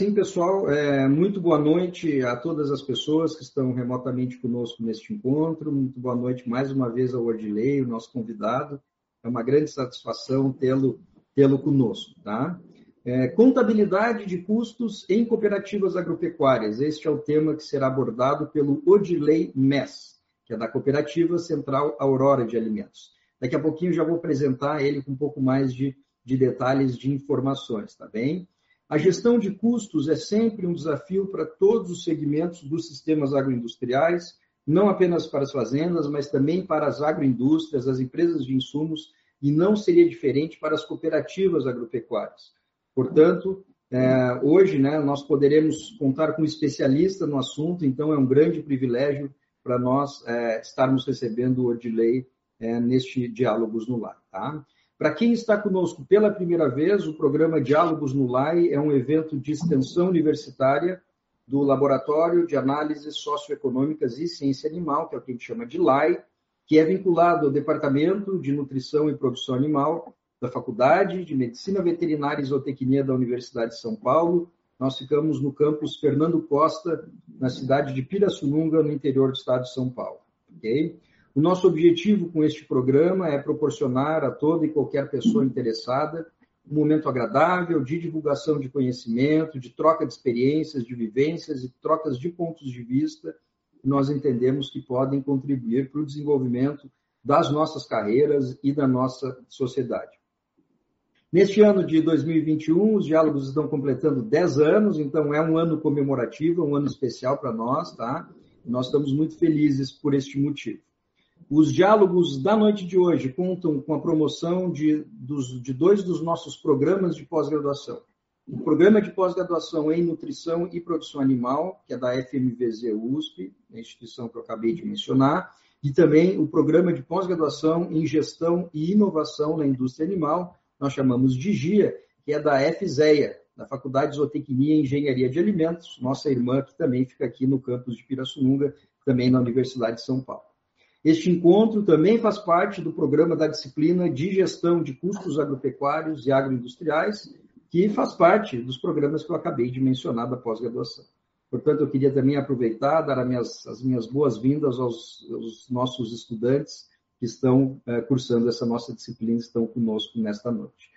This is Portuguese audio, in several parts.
sim, pessoal. É, muito boa noite a todas as pessoas que estão remotamente conosco neste encontro. Muito boa noite mais uma vez ao Odilei, o nosso convidado. É uma grande satisfação tê-lo tê, conosco. Tá? É, contabilidade de custos em cooperativas agropecuárias. Este é o tema que será abordado pelo Odilei Mess, que é da Cooperativa Central Aurora de Alimentos. Daqui a pouquinho já vou apresentar ele com um pouco mais de, de detalhes de informações, tá bem? A gestão de custos é sempre um desafio para todos os segmentos dos sistemas agroindustriais, não apenas para as fazendas, mas também para as agroindústrias, as empresas de insumos, e não seria diferente para as cooperativas agropecuárias. Portanto, é, hoje né, nós poderemos contar com um especialista no assunto, então é um grande privilégio para nós é, estarmos recebendo o Odilei é, neste Diálogos no Lar. Tá? Para quem está conosco pela primeira vez, o programa Diálogos no LAI é um evento de extensão universitária do Laboratório de Análises Socioeconômicas e Ciência Animal, que é o que a gente chama de LAI, que é vinculado ao Departamento de Nutrição e Produção Animal da Faculdade de Medicina Veterinária e Zootecnia da Universidade de São Paulo. Nós ficamos no campus Fernando Costa, na cidade de Pirassununga, no interior do estado de São Paulo. Okay? O nosso objetivo com este programa é proporcionar a toda e qualquer pessoa interessada um momento agradável de divulgação de conhecimento, de troca de experiências, de vivências e trocas de pontos de vista que nós entendemos que podem contribuir para o desenvolvimento das nossas carreiras e da nossa sociedade. Neste ano de 2021, os diálogos estão completando 10 anos, então é um ano comemorativo, um ano especial para nós, tá? Nós estamos muito felizes por este motivo. Os diálogos da noite de hoje contam com a promoção de, dos, de dois dos nossos programas de pós-graduação. O programa de pós-graduação em Nutrição e Produção Animal, que é da FMVZ USP, a instituição que eu acabei de mencionar, e também o programa de pós-graduação em Gestão e Inovação na Indústria Animal, nós chamamos de GIA, que é da FZEA, da Faculdade de Zootecnia e Engenharia de Alimentos, nossa irmã, que também fica aqui no campus de Pirassununga, também na Universidade de São Paulo. Este encontro também faz parte do programa da disciplina de gestão de custos agropecuários e agroindustriais, que faz parte dos programas que eu acabei de mencionar da pós-graduação. Portanto, eu queria também aproveitar, dar as minhas, as minhas boas-vindas aos, aos, nossos estudantes que estão eh, cursando essa nossa disciplina, estão conosco nesta noite.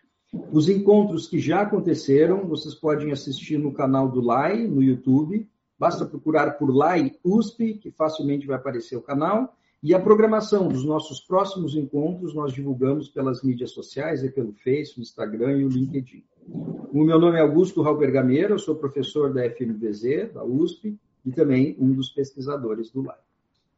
Os encontros que já aconteceram, vocês podem assistir no canal do LAI, no YouTube. Basta procurar por LAI USP, que facilmente vai aparecer o canal. E a programação dos nossos próximos encontros nós divulgamos pelas mídias sociais, é pelo Facebook, Instagram e o LinkedIn. O meu nome é Augusto Rauber Gameira, eu sou professor da FMVZ, da USP, e também um dos pesquisadores do LAI.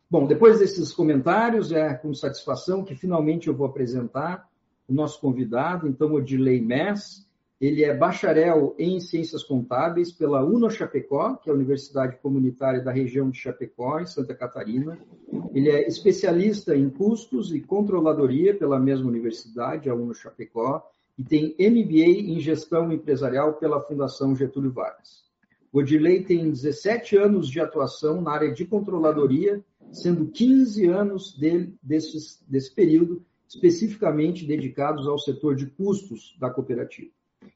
Bom, depois desses comentários, é com satisfação que finalmente eu vou apresentar o nosso convidado, então, Odilei Mess, ele é bacharel em Ciências Contábeis pela UNO Chapecó, que é a Universidade Comunitária da região de Chapecó, em Santa Catarina. Ele é especialista em custos e controladoria pela mesma universidade, a UNO Chapecó, e tem MBA em Gestão Empresarial pela Fundação Getúlio Vargas. Odilei tem 17 anos de atuação na área de controladoria, sendo 15 anos desse período especificamente dedicados ao setor de custos da cooperativa.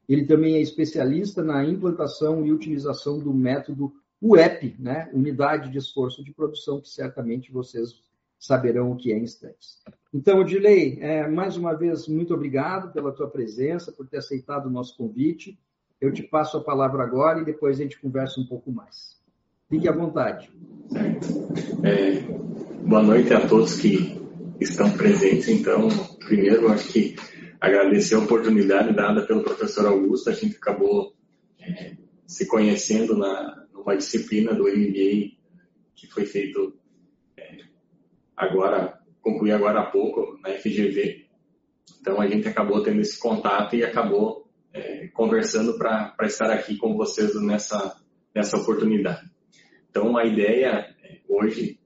Ele também é especialista na implantação e utilização do método UEP, né? Unidade de Esforço de Produção, que certamente vocês saberão o que é em instantes. Então, Odilei, é, mais uma vez, muito obrigado pela tua presença, por ter aceitado o nosso convite. Eu te passo a palavra agora e depois a gente conversa um pouco mais. Fique à vontade. É, boa noite a todos que estão presentes. Então, primeiro, acho que agradecer a oportunidade dada pelo professor Augusto. A gente acabou é, se conhecendo na, numa disciplina do MBA que foi feito é, agora, concluí agora há pouco na FGV. Então a gente acabou tendo esse contato e acabou é, conversando para estar aqui com vocês nessa, nessa oportunidade. Então a ideia é, hoje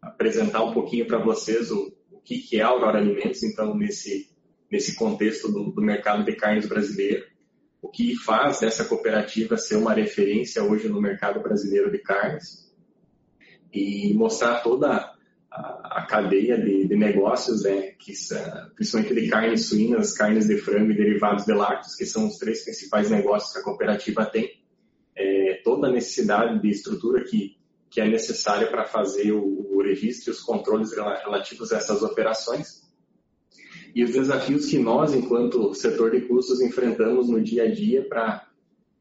apresentar um pouquinho para vocês o, o que, que é Aurora Alimentos, então nesse nesse contexto do, do mercado de carnes brasileiro. O que faz dessa cooperativa ser uma referência hoje no mercado brasileiro de carnes e mostrar toda a, a cadeia de, de, negócios, né, que principalmente de carnes suínas, carnes de frango e derivados de lácteos, que são os três principais negócios que a cooperativa tem, é, toda a necessidade de estrutura que, que é necessária para fazer o, o registro e os controles relativos a essas operações. E os desafios que nós, enquanto setor de custos, enfrentamos no dia a dia para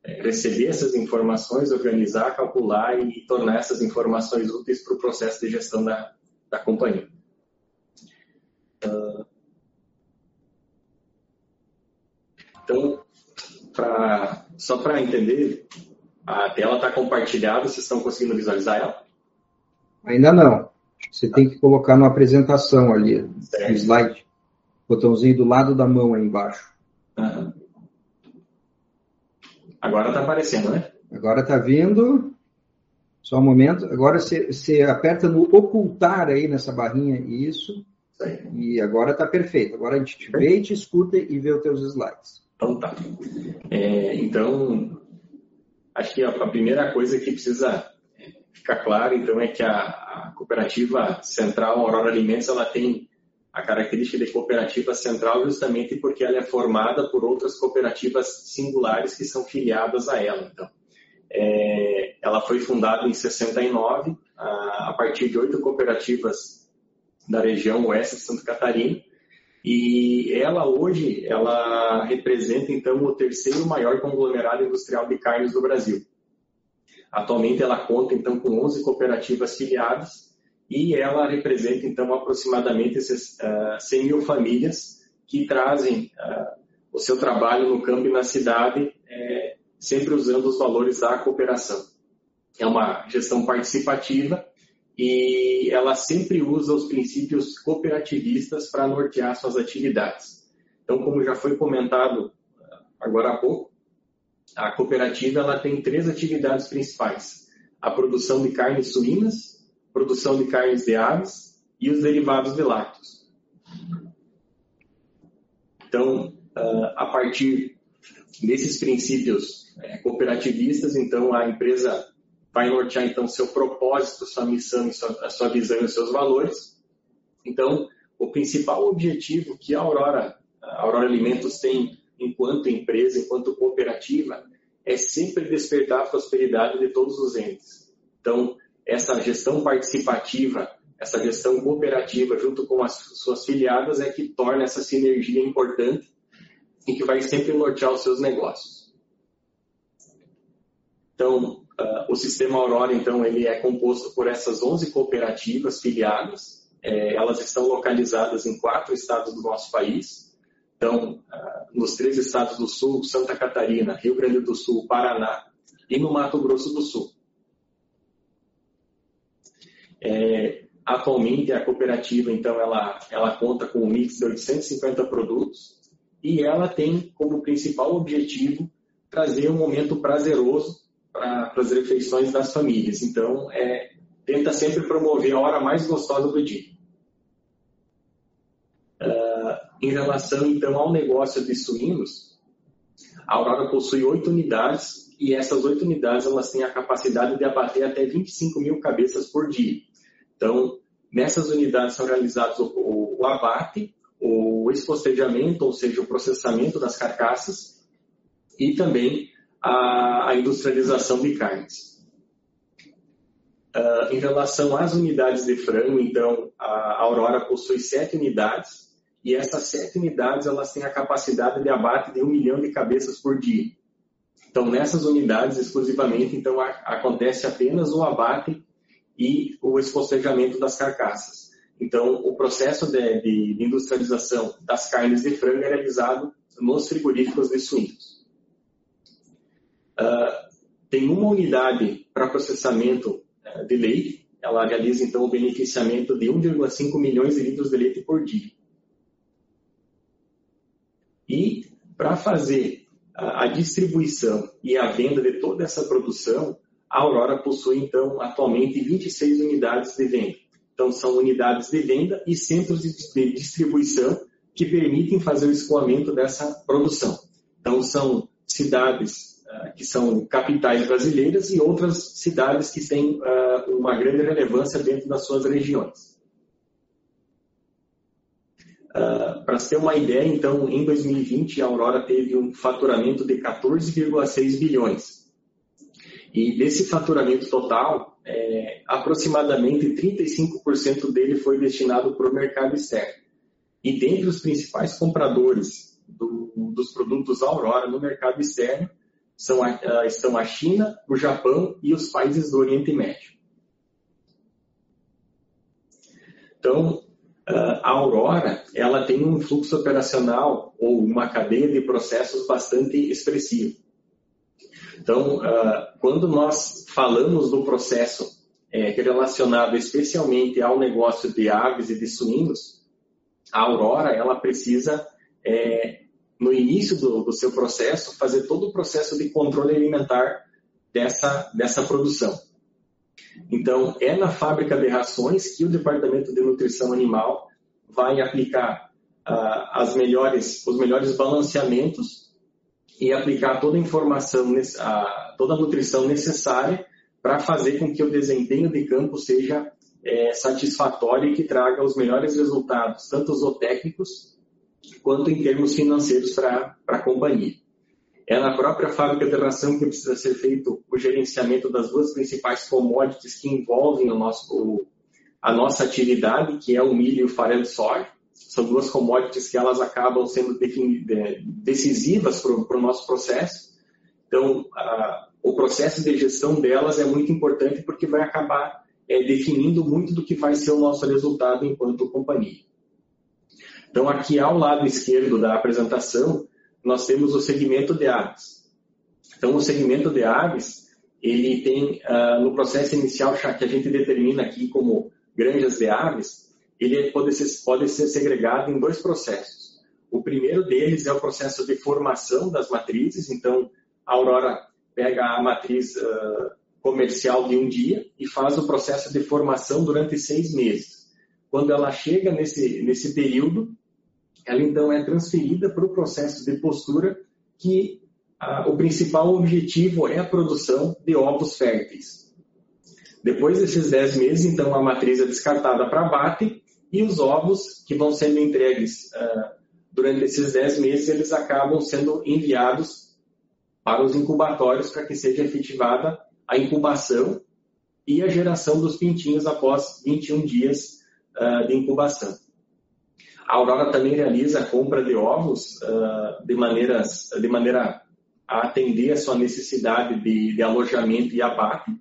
é, receber essas informações, organizar, calcular e tornar essas informações úteis para o processo de gestão da, da companhia. Uh, então, pra, só para entender, a tela está compartilhada, vocês estão conseguindo visualizar ela? Ainda não. Você tem que colocar na apresentação ali, no slide. Botãozinho do lado da mão aí embaixo. Uhum. Agora está aparecendo, né? Agora está vindo. Só um momento. Agora você, você aperta no ocultar aí nessa barrinha, isso. E agora está perfeito. Agora a gente te vê, te escuta e vê os teus slides. Então tá. É, então, acho que a, primeira coisa que precisa ficar clara, então, é que a, a cooperativa central Aurora Alimentos, ela tem a característica de cooperativa central justamente porque ela é formada por outras cooperativas singulares que são filiadas a ela. Então, é, ela foi fundada em 69 a, a partir de oito cooperativas da região oeste de Santa Catarina e ela hoje ela representa então o terceiro maior conglomerado industrial de carnes do Brasil. Atualmente ela conta então com 11 cooperativas filiadas e ela representa então aproximadamente esses, uh, 100 mil famílias que trazem uh, o seu trabalho no campo e na cidade, é, sempre usando os valores da cooperação. É uma gestão participativa e ela sempre usa os princípios cooperativistas para nortear suas atividades. Então, como já foi comentado agora há pouco, a cooperativa ela tem três atividades principais: a produção de carnes suínas, produção de carnes de aves e os derivados de lácteos. Então, ah, a partir desses princípios eh, cooperativistas, então a empresa vai nortear então seu propósito, sua missão, a sua visão e os seus valores. Então, o principal objetivo que a Aurora, a Aurora Alimentos tem enquanto empresa, enquanto cooperativa, é sempre despertar a prosperidade de todos os entes. Então, essa gestão participativa, essa gestão cooperativa junto com as suas filiadas é que torna essa sinergia importante e que vai sempre nortear os seus negócios. Então, Uh, o sistema Aurora, então, ele é composto por essas 11 cooperativas filiadas. É, elas estão localizadas em quatro estados do nosso país. Então, uh, nos três estados do Sul, Santa Catarina, Rio Grande do Sul, Paraná e no Mato Grosso do Sul. É, atualmente, a cooperativa, então, ela, ela conta com um mix de 850 produtos e ela tem como principal objetivo trazer um momento prazeroso para as refeições das famílias. Então, é, tenta sempre promover a hora mais gostosa do dia. Uh, em relação, então, ao negócio de suínos, a Aurora possui oito unidades e essas oito unidades elas têm a capacidade de abater até 25 mil cabeças por dia. Então, nessas unidades são realizados o, o, abate, o espostejamento, ou seja, o processamento das carcaças e também a, a industrialização de carnes. Uh, em relação às unidades de frango, então, a Aurora possui sete unidades e essas sete unidades elas têm a capacidade de abate de um milhão de cabeças por dia. Então, nessas unidades, exclusivamente, então, a, acontece apenas o abate e o espostejamento das carcaças. Então, o processo de, de industrialização das carnes de frango é realizado nos frigoríficos de suínos. Uh, tem uma unidade para processamento uh, de leite, ela realiza então o beneficiamento de 1,5 milhões de litros de leite por dia. E para fazer a distribuição e a venda de toda essa produção, a Aurora possui então atualmente 26 unidades de venda. Então são unidades de venda e centros de distribuição que permitem fazer o escoamento dessa produção. Então são cidades eh, que são capitais brasileiras, e outras cidades que têm uh, uma grande relevância dentro das suas regiões. Uh, Para ter uma ideia, então, em 2020, a Aurora teve um faturamento de 14,6 bilhões. E desse faturamento total, é, aproximadamente 35% dele foi destinado para o mercado externo. E dentre os principais compradores do, dos produtos Aurora no mercado externo são a, estão a China, o Japão e os países do Oriente Médio. Então, a Aurora ela tem um fluxo operacional ou uma cadeia de processos bastante expressivo. Então, quando nós falamos do processo é, relacionado especialmente ao negócio de aves e de suínos, a Aurora ela precisa, é, no início do, seu processo, fazer todo o processo de controle alimentar dessa, dessa produção. Então, é na fábrica de rações que o Departamento de Nutrição Animal vai aplicar uh, as melhores, os melhores balanceamentos e aplicar toda a informação, toda a nutrição necessária para fazer com que o desempenho de campo seja é, satisfatório e que traga os melhores resultados, tanto zootécnicos quanto em termos financeiros para a companhia. É na própria fábrica de ração que precisa ser feito o gerenciamento das duas principais commodities que envolvem o nosso, o, a nossa atividade, que é o milho e o farelo de soja. São duas commodities que elas acabam sendo decisivas para o nosso processo. Então, a, o processo de gestão delas é muito importante porque vai acabar é, definindo muito do que vai ser o nosso resultado enquanto companhia. Então, aqui ao lado esquerdo da apresentação, nós temos o segmento de aves. Então, o segmento de aves, ele tem, uh, no processo inicial que a gente determina aqui como granjas de aves, ele pode ser, pode ser segregado em dois processos. O primeiro deles é o processo de formação das matrizes, então a Aurora pega a matriz uh, comercial de um dia e faz o processo de formação durante seis meses. Quando ela chega nesse, nesse período, ela então é transferida para o processo de postura, que ah, o principal objetivo é a produção de ovos férteis. Depois desses 10 meses, então, a matriz é descartada para abate e os ovos que vão sendo entregues ah, durante esses 10 meses, eles acabam sendo enviados para os incubatórios para que seja efetivada a incubação e a geração dos pintinhos após 21 dias uh, de incubação. A Aurora também realiza a compra de ovos uh, de, maneiras, de maneira a atender a sua necessidade de, de alojamento e abate.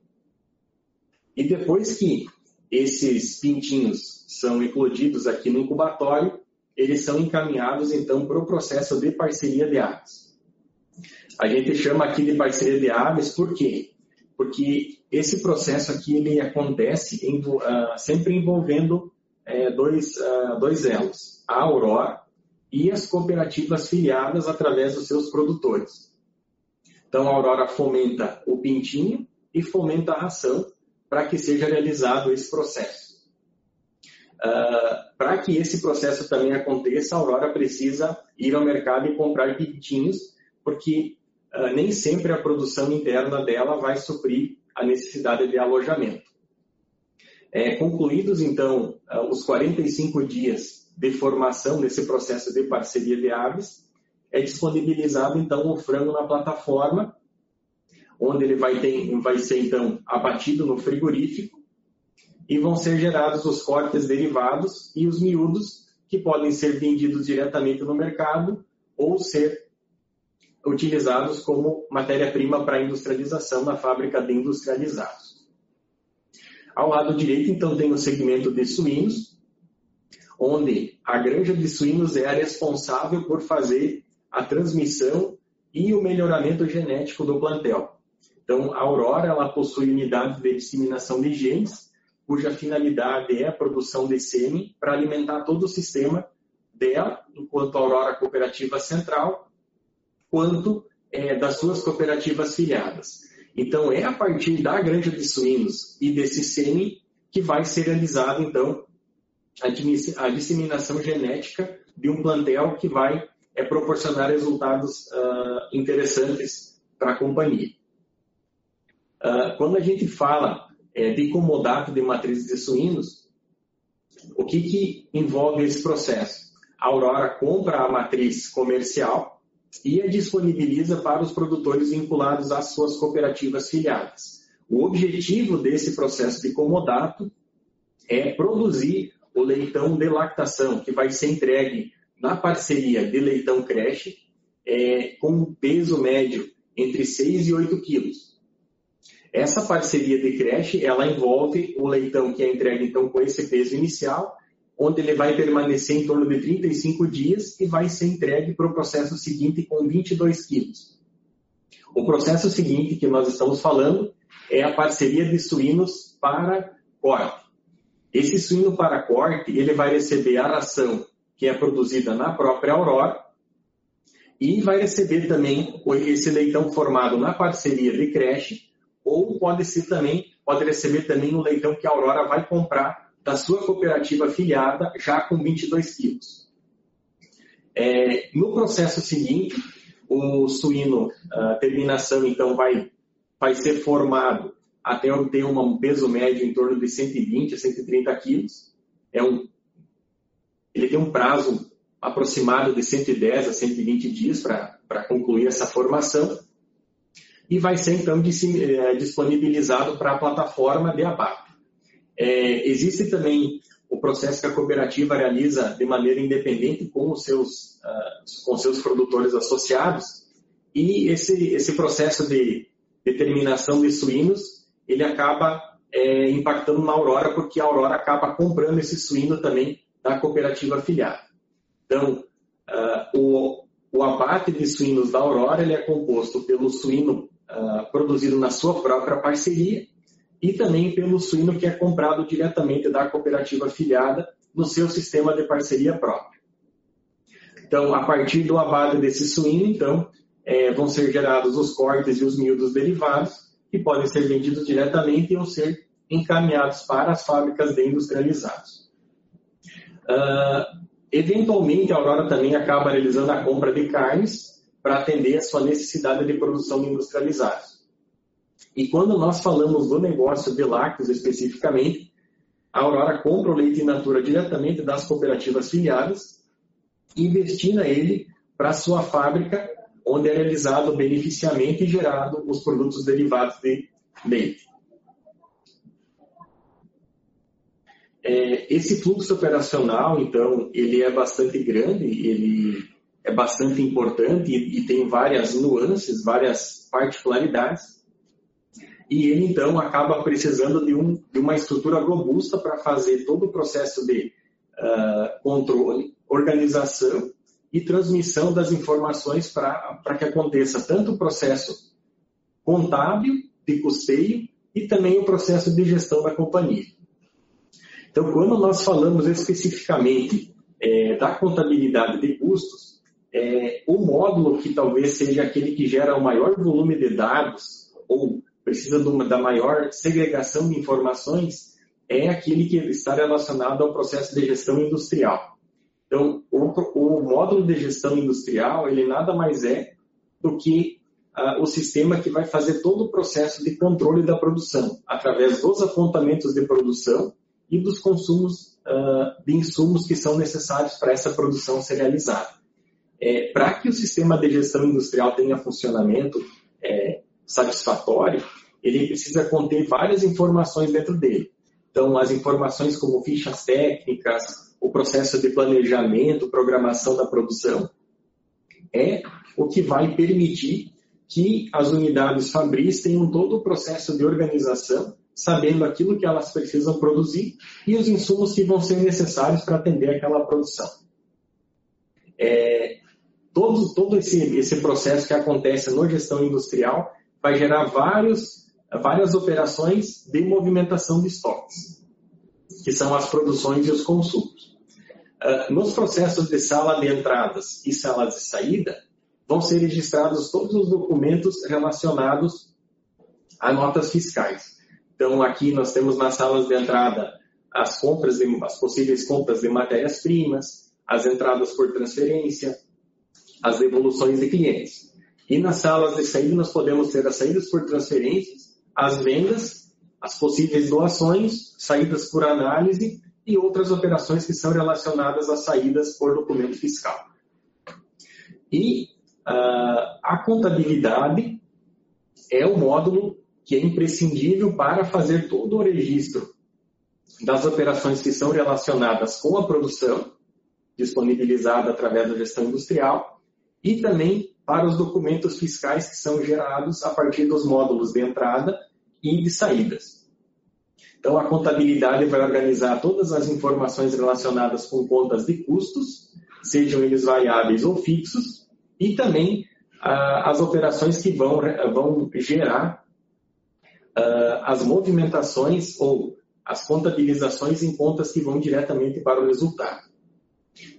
E depois que esses pintinhos são eclodidos aqui no incubatório, eles são encaminhados então para o processo de parceria de aves. A gente chama aqui de parceria de aves por quê? Porque esse processo aqui ele acontece em, uh, sempre envolvendo é, dois, uh, dois elos, a Aurora e as cooperativas filiadas através dos seus produtores. Então, a Aurora fomenta o pintinho e fomenta a ração para que seja realizado esse processo. Uh, para que esse processo também aconteça, a Aurora precisa ir ao mercado e comprar pintinhos, porque uh, nem sempre a produção interna dela vai suprir a necessidade de alojamento. É, concluídos, então, ah, os 45 dias de formação nesse processo de parceria de aves, é disponibilizado, então, o frango na plataforma, onde ele vai, ter, vai ser, então, abatido no frigorífico e vão ser gerados os cortes derivados e os miúdos, que podem ser vendidos diretamente no mercado ou ser utilizados como matéria-prima para industrialização na fábrica de industrializados. Ao lado direito, então, tem o segmento de suínos, onde a granja de suínos é a responsável por fazer a transmissão e o melhoramento genético do plantel. Então, a Aurora ela possui unidades de disseminação de genes, cuja finalidade é a produção de sêmen para alimentar todo o sistema dela, enquanto Aurora Cooperativa Central, quanto é, das suas cooperativas filiadas. Então, é a partir da granja de suínos e desse sêmen que vai ser realizada, então, a disseminação genética de um plantel que vai é, proporcionar resultados uh, interessantes para a companhia. Uh, quando a gente fala é, de comodato de matrizes de suínos, o que, que envolve esse processo? A Aurora compra a matriz comercial, e a disponibiliza para os produtores vinculados às suas cooperativas filiadas. O objetivo desse processo de comodato é produzir o leitão de lactação, que vai ser entregue na parceria de leitão creche, é, com um peso médio entre 6 e 8 quilos. Essa parceria de creche, ela envolve o leitão que é entregue então com esse peso inicial, onde ele vai permanecer em torno de 35 dias e vai ser entregue para o processo seguinte com 22 quilos. O processo seguinte que nós estamos falando é a parceria de suínos para corte. Esse suíno para corte, ele vai receber a ração que é produzida na própria Aurora e vai receber também esse leitão formado na parceria de creche ou pode ser também, pode receber também o leitão que a Aurora vai comprar da sua cooperativa afiliada já com 22 quilos. É, no processo seguinte, o suíno, a terminação então vai, vai ser formado até ter um peso médio em torno de 120 a 130 quilos. É um, ele tem um prazo aproximado de 110 a 120 dias para concluir essa formação e vai ser então é, disponibilizado para a plataforma de abate. É, existe também o processo que a cooperativa realiza de maneira independente com os seus, uh, com seus produtores associados e esse, esse processo de determinação de suínos ele acaba é, impactando na Aurora porque a Aurora acaba comprando esse suíno também da cooperativa afiliada. Então, uh, o, o abate de suínos da Aurora ele é composto pelo suíno uh, produzido na sua própria parceria e também pelo suíno que é comprado diretamente da cooperativa afiliada no seu sistema de parceria próprio. Então, a partir do abate desse suíno, então, é, vão ser gerados os cortes e os miúdos derivados, que podem ser vendidos diretamente ou ser encaminhados para as fábricas de industrializados. Uh, eventualmente, a Aurora também acaba realizando a compra de carnes para atender a sua necessidade de produção de industrializados. E quando nós falamos do negócio de lácteos especificamente, a Aurora compra o leite in natura diretamente das cooperativas filiadas e destina ele para sua fábrica, onde é realizado o beneficiamento e gerado os produtos derivados de leite. É, esse fluxo operacional, então, ele é bastante grande, ele é bastante importante e, e tem várias nuances, várias particularidades e ele então acaba precisando de, um, de uma estrutura robusta para fazer todo o processo de uh, controle, organização e transmissão das informações para que aconteça tanto o processo contábil, de custeio, e também o processo de gestão da companhia. Então, quando nós falamos especificamente é, da contabilidade de custos, é, o módulo que talvez seja aquele que gera o maior volume de dados ou precisa uma, da maior segregação de informações é aquele que está relacionado ao processo de gestão industrial. Então, o, o módulo de gestão industrial, ele nada mais é do que uh, o sistema que vai fazer todo o processo de controle da produção, através dos apontamentos de produção e dos consumos uh, de insumos que são necessários para essa produção ser realizada. É, para que o sistema de gestão industrial tenha funcionamento é, satisfatório, ele precisa conter várias informações dentro dele. Então, as informações como fichas técnicas, o processo de planejamento, programação da produção, é o que vai permitir que as unidades fabris tenham todo o processo de organização, sabendo aquilo que elas precisam produzir e os insumos que vão ser necessários para atender aquela produção. É, todo todo esse, esse processo que acontece na gestão industrial vai gerar vários, várias operações de movimentação de estoques, que são as produções e os consumos. Uh, nos processos de sala de entradas e sala de saída, vão ser registrados todos os documentos relacionados a notas fiscais. Então, aqui nós temos nas salas de entrada as compras, de, as possíveis compras de matérias-primas, as entradas por transferência, as devoluções de clientes. E nas salas de saída nós podemos ter as saídas por transferências, as vendas, as possíveis doações, saídas por análise e outras operações que são relacionadas às saídas por documento fiscal. E uh, a contabilidade é o módulo que é imprescindível para fazer todo o registro das operações que são relacionadas com a produção, disponibilizada através da gestão industrial, e também para os documentos fiscais que são gerados a partir dos módulos de entrada e de saídas. Então, a contabilidade vai organizar todas as informações relacionadas com contas de custos, sejam eles variáveis ou fixos, e também ah, as operações que vão, vão gerar ah, as movimentações ou as contabilizações em contas que vão diretamente para o resultado.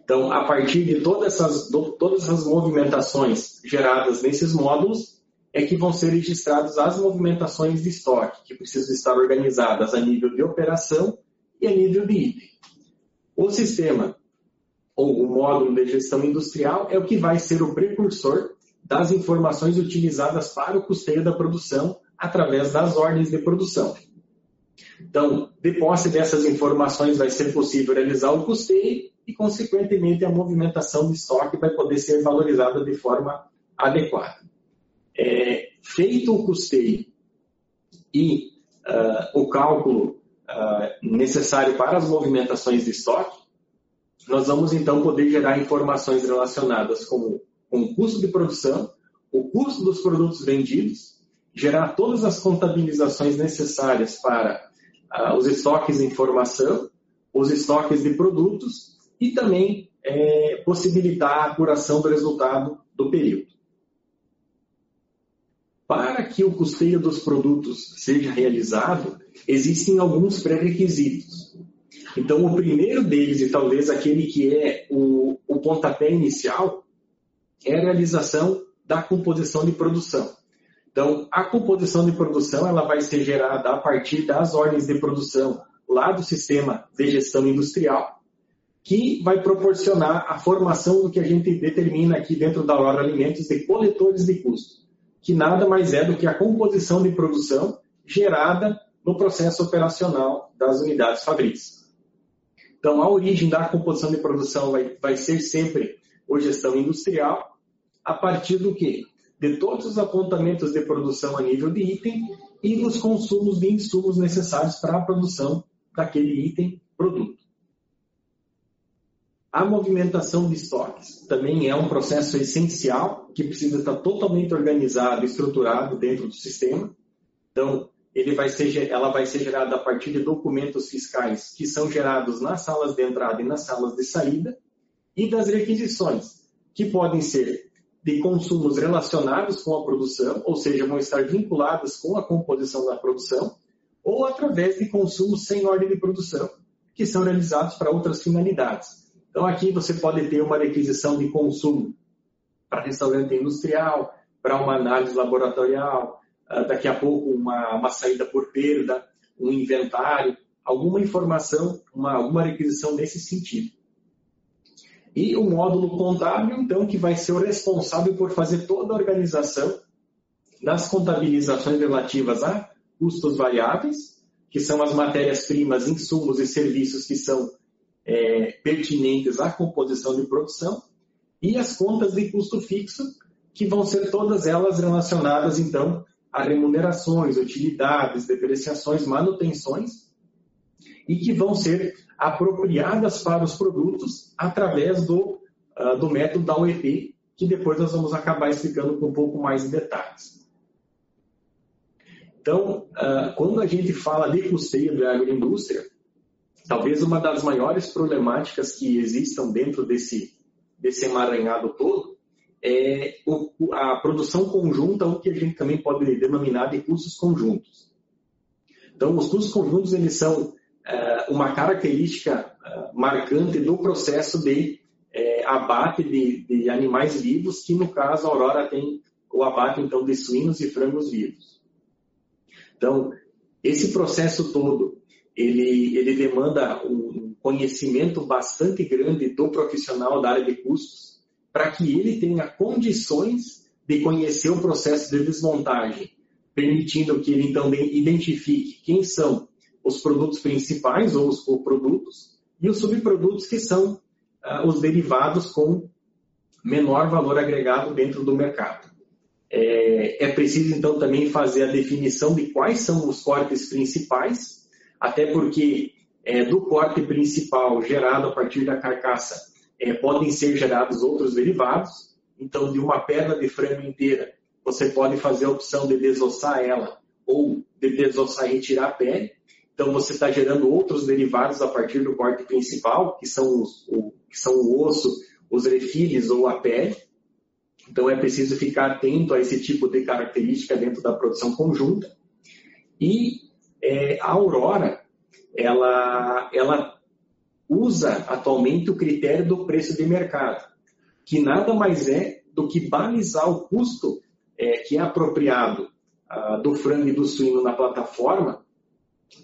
Então, a partir de todas essas, todas essas movimentações geradas nesses módulos, é que vão ser registradas as movimentações de estoque, que precisam estar organizadas a nível de operação e a nível de item. O sistema, ou o módulo de gestão industrial, é o que vai ser o precursor das informações utilizadas para o custeio da produção através das ordens de produção. Então, de posse dessas informações, vai ser possível realizar o custeio e, consequentemente, a movimentação de estoque vai poder ser valorizada de forma adequada. É, feito o custeio e uh, o cálculo uh, necessário para as movimentações de estoque, nós vamos então poder gerar informações relacionadas com, com o custo de produção, o custo dos produtos vendidos, gerar todas as contabilizações necessárias para uh, os estoques de informação, os estoques de produtos e também é, possibilitar a apuração do resultado do período. Para que o custeio dos produtos seja realizado, existem alguns pré-requisitos. Então, o primeiro deles, e talvez aquele que é o, o pontapé inicial, é a realização da composição de produção. Então, a composição de produção ela vai ser gerada a partir das ordens de produção lá do sistema de gestão industrial, que vai proporcionar a formação do que a gente determina aqui dentro da Aurora Alimentos de coletores de custo, que nada mais é do que a composição de produção gerada no processo operacional das unidades fabris. Então, a origem da composição de produção vai, vai ser sempre o gestão industrial, a partir do que? De todos os apontamentos de produção a nível de item e dos consumos de insumos necessários para a produção daquele item produto. A movimentação de estoques também é um processo essencial que precisa estar totalmente organizado estruturado dentro do sistema. Então, ele vai ser, ela vai ser gerada a partir de documentos fiscais que são gerados nas salas de entrada e nas salas de saída e das requisições, que podem ser de consumos relacionados com a produção, ou seja, vão estar vinculados com a composição da produção, ou através de consumos sem ordem de produção, que são realizados para outras finalidades então, aqui você pode ter uma requisição de consumo para restaurante industrial, para uma análise laboratorial, ah, daqui a pouco uma, uma saída por perda, um inventário, alguma informação, uma, uma requisição nesse sentido. E o módulo contábil, então, que vai ser o responsável por fazer toda a organização das contabilizações relativas a custos variáveis, que são as matérias-primas, insumos e serviços que são é, pertinentes à composição de produção, e as contas de custo fixo, que vão ser todas elas relacionadas, então, a remunerações, utilidades, depreciações, manutenções, e que vão ser apropriadas para os produtos através do, uh, do método da OEP, que depois nós vamos acabar explicando com um pouco mais de detalhes. Então, uh, quando a gente fala de custeio da agroindústria, talvez uma das maiores problemáticas que existam dentro desse, desse emaranhado todo é a produção conjunta, o que a gente também pode denominar de custos conjuntos. Então, os custos conjuntos eles são é, uma característica é, marcante do processo de é, abate de, de, animais vivos, que no caso a Aurora tem o abate então de suínos e frangos vivos. Então, esse processo todo ele, ele demanda um conhecimento bastante grande do profissional da área de custos para que ele tenha condições de conhecer o processo de desmontagem, permitindo que ele então identifique quem são os produtos principais ou os produtos e os subprodutos que são uh, os derivados com menor valor agregado dentro do mercado. É, é, preciso, então, também fazer a definição de quais são os cortes principais, até porque é, do corte principal gerado a partir da carcaça é, podem ser gerados outros derivados. Então, de uma perna de frango inteira, você pode fazer a opção de desossar ela ou de desossar e retirar a pele. Então, você está gerando outros derivados a partir do corte principal, que são, os, o, que são o osso, os refiles ou a pele. Então, é preciso ficar atento a esse tipo de característica dentro da produção conjunta. E é, a Aurora, ela, ela usa atualmente o critério do preço de mercado, que nada mais é do que balizar o custo é, que é apropriado ah, do frango e do suíno na plataforma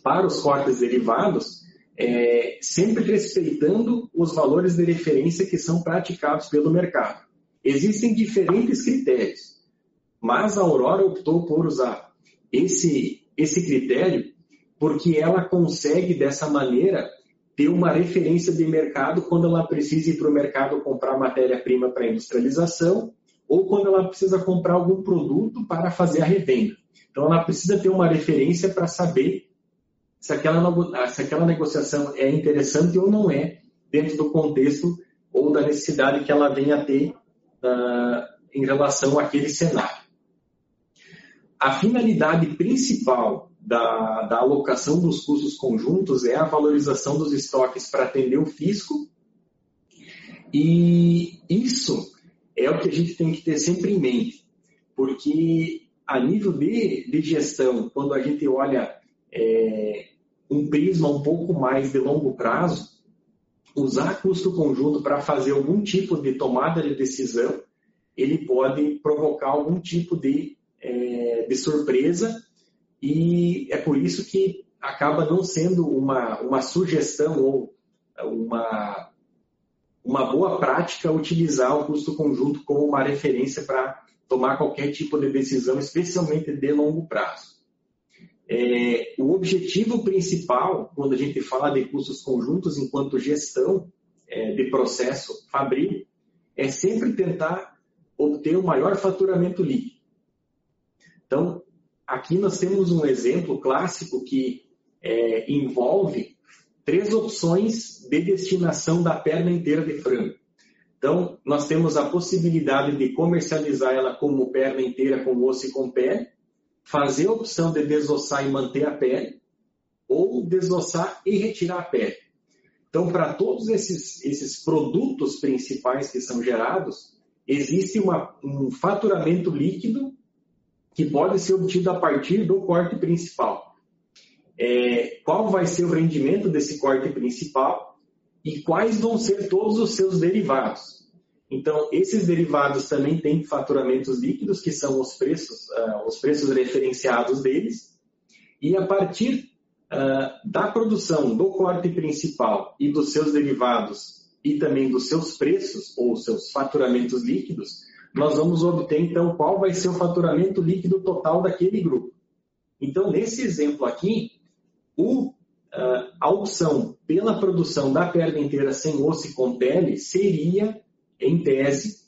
para os cortes derivados, é, sempre respeitando os valores de referência que são praticados pelo mercado. Existem diferentes critérios, mas a Aurora optou por usar esse, esse critério porque ela consegue, dessa maneira, ter uma referência de mercado quando ela precisa ir para o mercado comprar matéria-prima para industrialização ou quando ela precisa comprar algum produto para fazer a revenda. Então, ela precisa ter uma referência para saber se aquela, se aquela negociação é interessante ou não é, dentro do contexto ou da necessidade que ela venha a ter uh, em relação àquele cenário. A finalidade principal da, da alocação dos custos conjuntos é a valorização dos estoques para atender o fisco, e isso é o que a gente tem que ter sempre em mente, porque a nível de, de gestão, quando a gente olha é, um prisma um pouco mais de longo prazo, usar custo conjunto para fazer algum tipo de tomada de decisão, ele pode provocar algum tipo de, é, de surpresa e é por isso que acaba não sendo uma, uma sugestão ou uma, uma boa prática utilizar o custo conjunto como uma referência para tomar qualquer tipo de decisão, especialmente de longo prazo. É, o objetivo principal, quando a gente fala de custos conjuntos enquanto gestão é, de processo fabril, é sempre tentar obter o maior faturamento líquido. Então, aqui nós temos um exemplo clássico que é, envolve três opções de destinação da perna inteira de frango. Então, nós temos a possibilidade de comercializar ela como perna inteira com osso e com pele, fazer a opção de desossar e manter a pele, ou desossar e retirar a pele. Então, para todos esses, esses produtos principais que são gerados, existe uma, um faturamento líquido que pode ser obtido a partir do corte principal. É, qual vai ser o rendimento desse corte principal e quais vão ser todos os seus derivados. Então, esses derivados também têm faturamentos líquidos, que são os preços, uh, os preços referenciados deles, e a partir uh, da produção do corte principal e dos seus derivados e também dos seus preços ou seus faturamentos líquidos, nós vamos obter então qual vai ser o faturamento líquido total daquele grupo. Então, nesse exemplo aqui, o, uh, a opção pela produção da perna inteira sem osso e com pele seria em tese,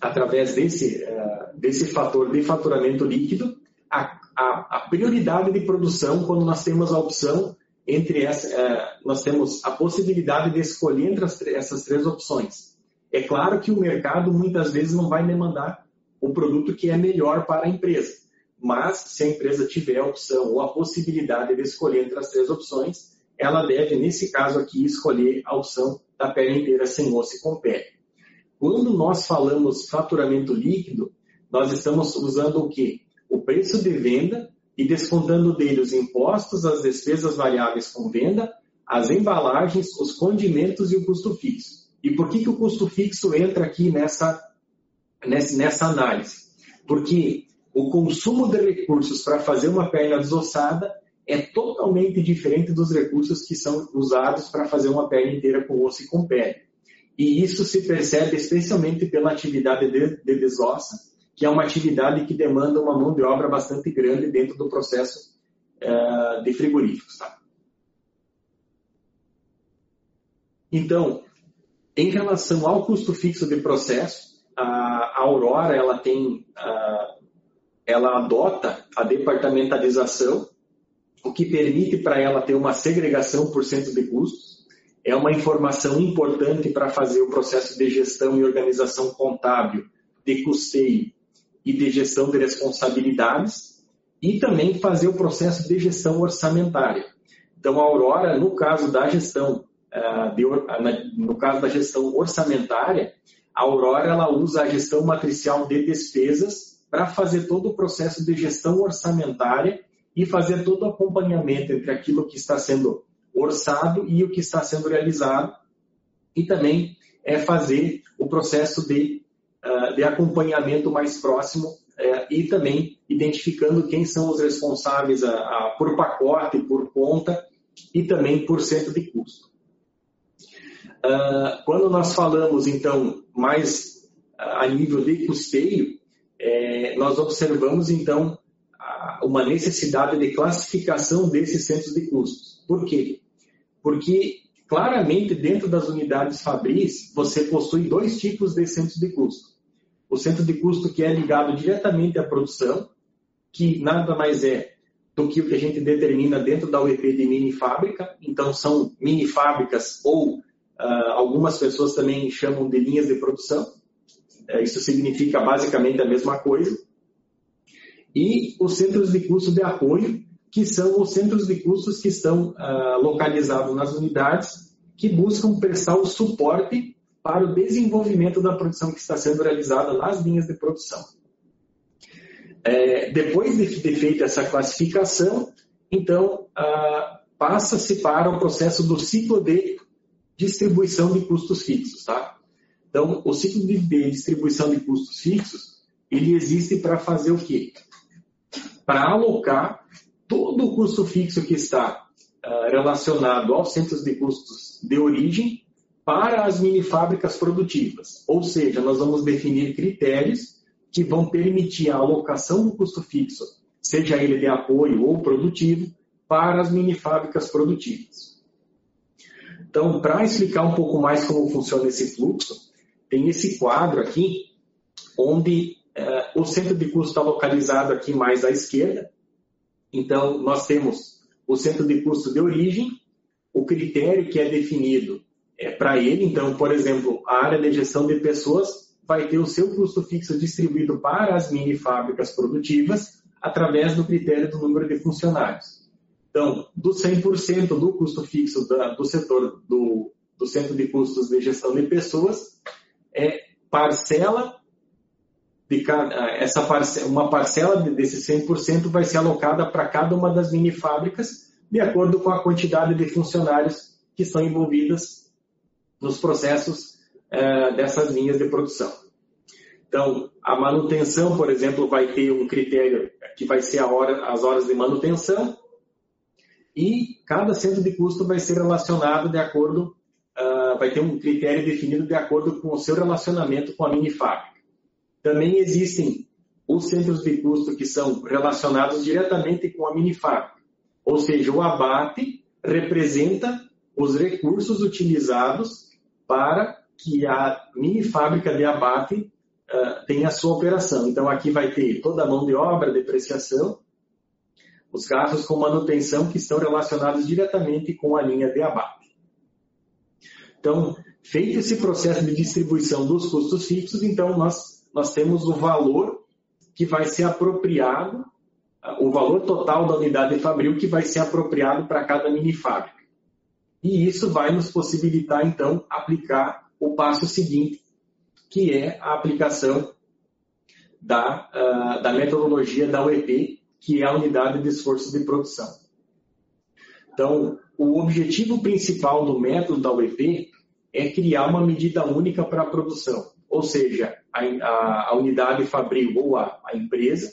através desse, uh, desse fator de faturamento líquido, a, a, a, prioridade de produção quando nós temos a opção entre essa, uh, nós temos a possibilidade de escolher entre as, essas três opções. É claro que o mercado muitas vezes não vai demandar o produto que é melhor para a empresa, mas se a empresa tiver a opção ou a possibilidade de escolher entre as três opções, ela deve, nesse caso aqui, escolher a opção da pele inteira sem osso e com pele. Quando nós falamos faturamento líquido, nós estamos usando o quê? O preço de venda e descontando dele os impostos, as despesas variáveis com venda, as embalagens, os condimentos e o custo fixo. E por que, que o custo fixo entra aqui nessa, nessa, nessa análise? Porque o consumo de recursos para fazer uma perna desossada é totalmente diferente dos recursos que são usados para fazer uma perna inteira com osso e com pele. E isso se percebe especialmente pela atividade de, de desossa, que é uma atividade que demanda uma mão de obra bastante grande dentro do processo uh, de frigoríficos. Tá? Então, em relação ao custo fixo de processo, a Aurora ela tem, ela adota a departamentalização, o que permite para ela ter uma segregação por centro de custos. É uma informação importante para fazer o processo de gestão e organização contábil, de custeio e de gestão de responsabilidades, e também fazer o processo de gestão orçamentária. Então, a Aurora, no caso da gestão, no caso da gestão orçamentária, a Aurora ela usa a gestão matricial de despesas para fazer todo o processo de gestão orçamentária e fazer todo o acompanhamento entre aquilo que está sendo orçado e o que está sendo realizado, e também é fazer o processo de, uh, de acompanhamento mais próximo uh, e também identificando quem são os responsáveis por pacote, por conta e também por centro de custo. Uh, quando nós falamos, então, mais a nível de custeio, é, nós observamos, então, uma necessidade de classificação desses centros de custos. Por quê? Porque, claramente, dentro das unidades Fabris, você possui dois tipos de centros de custo. O centro de custo que é ligado diretamente à produção, que nada mais é do que o que a gente determina dentro da UEP de mini fábrica. Então, são mini fábricas ou Uh, algumas pessoas também chamam de linhas de produção. Uh, isso significa basicamente a mesma coisa. E os centros de custo de apoio, que são os centros de custos que estão uh, localizados nas unidades, que buscam prestar o suporte para o desenvolvimento da produção que está sendo realizada nas linhas de produção. É, depois de, de feita essa classificação, então ah, passa-se para o processo do ciclo de distribuição de custos fixos, tá? Então, o ciclo de distribuição de custos fixos, ele existe para fazer o quê? Para alocar todo o custo fixo que está uh, relacionado aos centros de custos de origem para as mini fábricas produtivas. Ou seja, nós vamos definir critérios que vão permitir a alocação do custo fixo, seja ele de apoio ou produtivo, para as mini fábricas produtivas. Então, para explicar um pouco mais como funciona esse fluxo, tem esse quadro aqui, onde eh, o centro de custo está localizado aqui mais à esquerda. Então, nós temos o centro de custo de origem, o critério que é definido é para ele. Então, por exemplo, a área de gestão de pessoas vai ter o seu custo fixo distribuído para as mini fábricas produtivas através do critério do número de funcionários. Então, do 100% do custo fixo da, do setor do, do centro de custos de gestão de pessoas, é parcela de cada, essa parcela, uma parcela desse 100% vai ser alocada para cada uma das mini fábricas, de acordo com a quantidade de funcionários que estão envolvidas nos processos é, dessas linhas de produção. Então, a manutenção, por exemplo, vai ter um critério que vai ser hora, as horas de manutenção, e cada centro de custo vai ser relacionado de acordo, uh, vai ter um critério definido de acordo com o seu relacionamento com a mini fábrica. Também existem os centros de custo que são relacionados diretamente com a mini fábrica, ou seja, o abate representa os recursos utilizados para que a mini fábrica de abate uh, tenha a sua operação. Então, aqui vai ter toda a mão de obra, depreciação, os gastos com manutenção que estão relacionados diretamente com a linha de abate. Então, feito esse processo de distribuição dos custos fixos, então nós, nós temos o valor que vai ser apropriado, o valor total da unidade fabril que vai ser apropriado para cada mini fábrica. E isso vai nos possibilitar, então, aplicar o passo seguinte, que é a aplicação da, uh, da metodologia da UEP, que é a unidade de esforço de produção. Então, o objetivo principal do método da UEP é criar uma medida única para a produção, ou seja, a, a, a unidade fabril ou a, a empresa,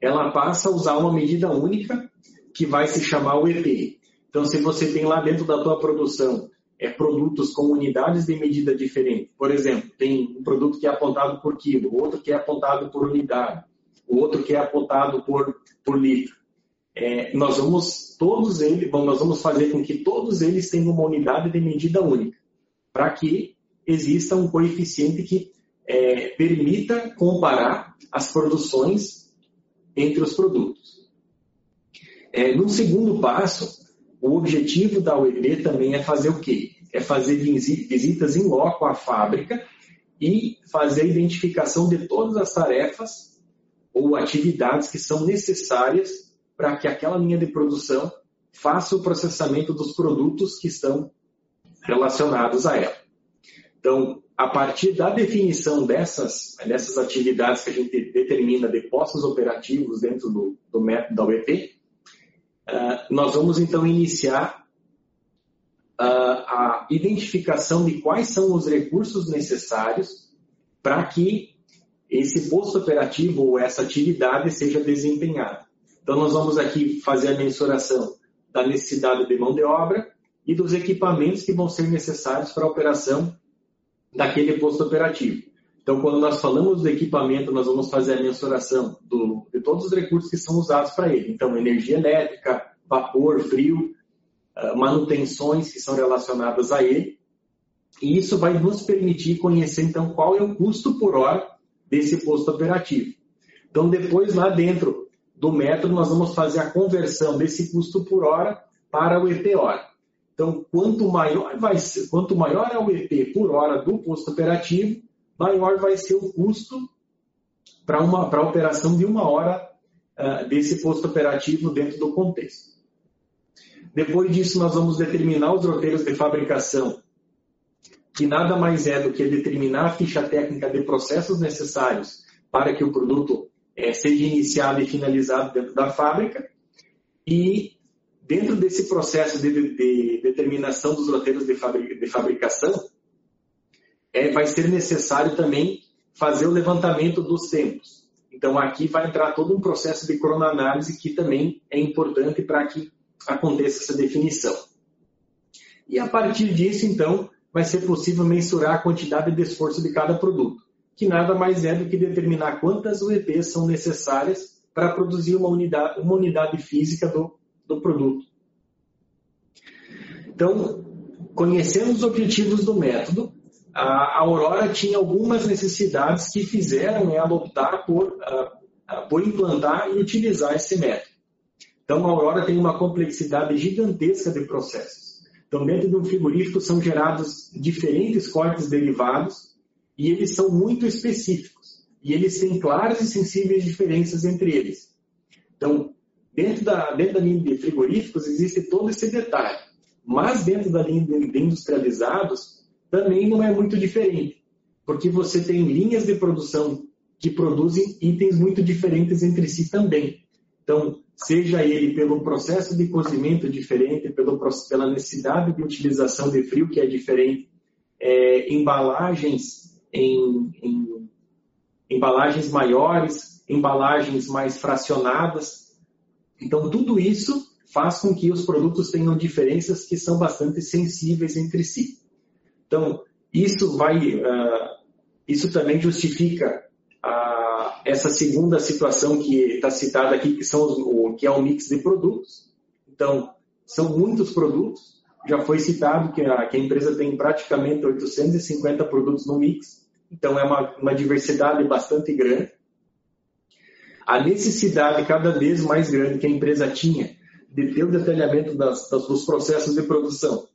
ela passa a usar uma medida única que vai se chamar UEP. Então, se você tem lá dentro da tua produção é, produtos com unidades de medida diferentes, por exemplo, tem um produto que é apontado por quilo, outro que é apontado por unidade, o outro que é apontado por, por litro. É, nós vamos todos eles, bom, nós vamos fazer com que todos eles tenham uma unidade de medida única, para que exista um coeficiente que é, permita comparar as produções entre os produtos. É, no segundo passo, o objetivo da UEP também é fazer o quê? É fazer visitas em loco à fábrica e fazer a identificação de todas as tarefas ou atividades que são necessárias para que aquela linha de produção faça o processamento dos produtos que estão relacionados a ela. Então, a partir da definição dessas, dessas atividades que a gente determina de postos operativos dentro do, do método da UEP, uh, nós vamos então iniciar uh, a identificação de quais são os recursos necessários para que esse posto operativo ou essa atividade seja desempenhada. Então, nós vamos aqui fazer a mensuração da necessidade de mão de obra e dos equipamentos que vão ser necessários para a operação daquele posto operativo. Então, quando nós falamos do equipamento, nós vamos fazer a mensuração do, de todos os recursos que são usados para ele. Então, energia elétrica, vapor, frio, ah, manutenções que são relacionadas a ele. E isso vai nos permitir conhecer, então, qual é o custo por hora desse posto operativo. Então, depois, lá dentro do método, nós vamos fazer a conversão desse custo por hora para o EP hora. Então, quanto maior, vai ser, quanto maior é o EP por hora do posto operativo, maior vai ser o custo para a operação de uma hora uh, desse posto operativo dentro do contexto. Depois disso, nós vamos determinar os roteiros de fabricação, que nada mais é do que determinar a ficha técnica de processos necessários para que o produto é, seja iniciado e finalizado dentro da fábrica, e dentro desse processo de, de, de determinação dos roteiros de, de fabricação, é, vai ser necessário também fazer o levantamento dos tempos. Então, aqui vai entrar todo um processo de cronoanálise que também é importante para que aconteça essa definição. E a partir disso, então, vai ser possível mensurar a quantidade de esforço de cada produto, que nada mais é do que determinar quantas UEPs são necessárias para produzir uma unidade, uma unidade física do, do produto. Então, conhecendo os objetivos do método, a Aurora tinha algumas necessidades que fizeram ela optar por, uh, por implantar e utilizar esse método. Então, a Aurora tem uma complexidade gigantesca de processos. Então, dentro de um frigorífico são gerados diferentes cortes derivados e eles são muito específicos. E eles têm claras e sensíveis diferenças entre eles. Então, Dentro da, dentro da linha de frigoríficos existe todo esse detalhe. Mas dentro da linha de industrializados também não é muito diferente. Porque você tem linhas de produção que produzem itens muito diferentes entre si também. Então, seja ele pelo processo de cozimento diferente, pelo, pela necessidade de utilização de frio que é diferente, é, embalagens em, em embalagens maiores, embalagens mais fracionadas, então, tudo isso faz com que os produtos tenham diferenças que são bastante sensíveis entre si. Então, isso vai, uh, isso também justifica uh, essa segunda situação que está citada aqui, que são os, o que é o mix de produtos. Então, são muitos produtos. Já foi citado que a, que a empresa tem praticamente 850 produtos no mix. Então, é uma, uma diversidade bastante grande a necessidade cada vez mais grande que a empresa tinha de ter o detalhamento das, das, dos processos de produção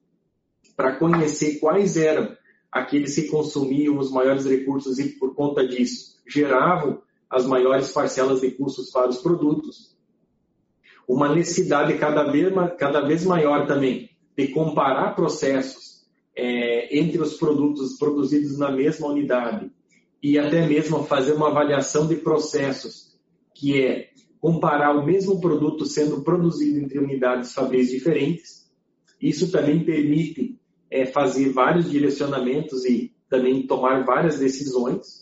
para conhecer quais eram aqueles que consumiam os maiores recursos e, por conta disso, geravam as maiores parcelas de custos para os produtos. Uma necessidade cada vez, cada vez maior também de comparar processos é, entre os produtos produzidos na mesma unidade e até mesmo fazer uma avaliação de processos que é comparar o mesmo produto sendo produzido entre unidades fabris diferentes. Isso também permite é, fazer vários direcionamentos e também tomar várias decisões.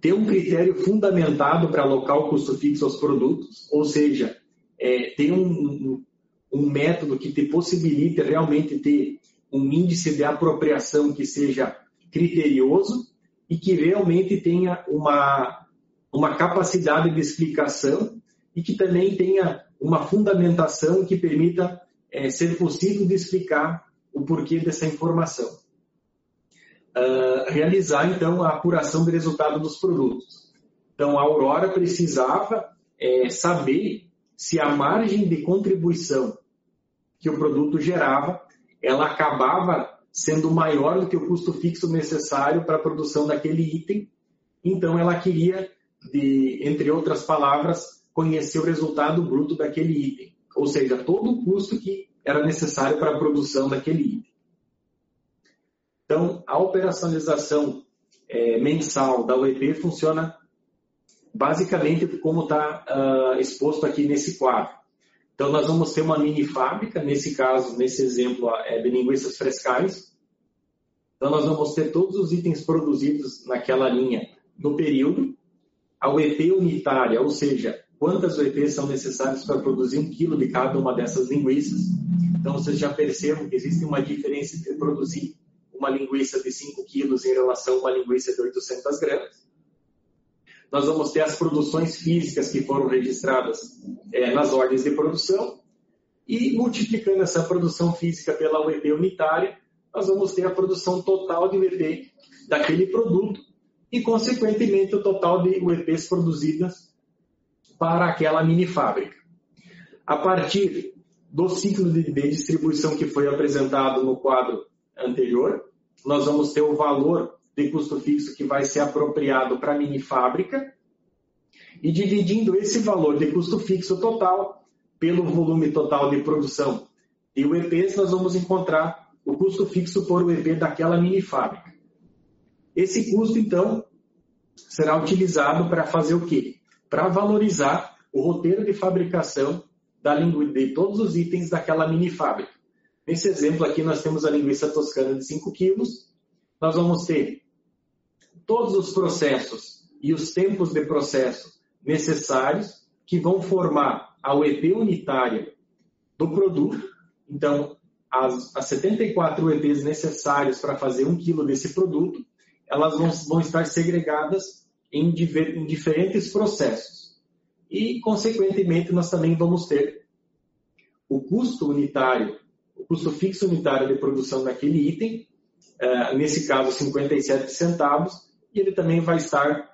Ter um critério fundamentado para alocar o custo fixo aos produtos, ou seja, é, ter um, um, um método que te possibilite realmente ter um índice de apropriação que seja criterioso e que realmente tenha uma uma capacidade de explicação e que também tenha uma fundamentação que permita é, ser possível de explicar o porquê dessa informação. Uh, realizar então a apuração do resultado dos produtos. Então a Aurora precisava é, saber se a margem de contribuição que o produto gerava, ela acabava sendo maior do que o custo fixo necessário para a produção daquele item. Então ela queria, de, entre outras palavras, conhecer o resultado bruto daquele item, ou seja, todo o custo que era necessário para a produção daquele item. Então, a operacionalização é, mensal da UEP funciona basicamente como está uh, ah, exposto aqui nesse quadro. Então, nós vamos ter uma mini fábrica, nesse caso, nesse exemplo, é de linguiças frescais. Então, nós vamos ter todos os itens produzidos naquela linha no período. A UEP unitária, ou seja, quantas UEPs são necessárias para produzir um quilo de cada uma dessas linguiças. Então, vocês já percebem que existe uma diferença entre produzir uma linguiça de 5 quilos em relação a uma linguiça de 800 gramas nós vamos ter as produções físicas que foram registradas é, nas ordens de produção e multiplicando essa produção física pela UEP unitária, nós vamos ter a produção total de UEP daquele produto e, consequentemente, o total de UEPs produzidas para aquela mini fábrica. A partir do ciclo de distribuição que foi apresentado no quadro anterior, nós vamos ter o valor de custo fixo que vai ser apropriado para a mini fábrica e dividindo esse valor de custo fixo total pelo volume total de produção de UEPs, nós vamos encontrar o custo fixo por UEP daquela mini fábrica. Esse custo, então, será utilizado para fazer o quê? Para valorizar o roteiro de fabricação da de todos os itens daquela mini fábrica. Nesse exemplo aqui, nós temos a linguiça toscana de 5 quilos, nós vamos ter todos os processos e os tempos de processo necessários que vão formar a UEP unitária do produto. Então, as, as 74 UEPs necessárias para fazer um quilo desse produto, elas vão, vão estar segregadas em, diver, em diferentes processos. E, consequentemente, nós também vamos ter o custo unitário, o custo fixo unitário de produção daquele item, uh, nesse caso 57 centavos, e ele também vai estar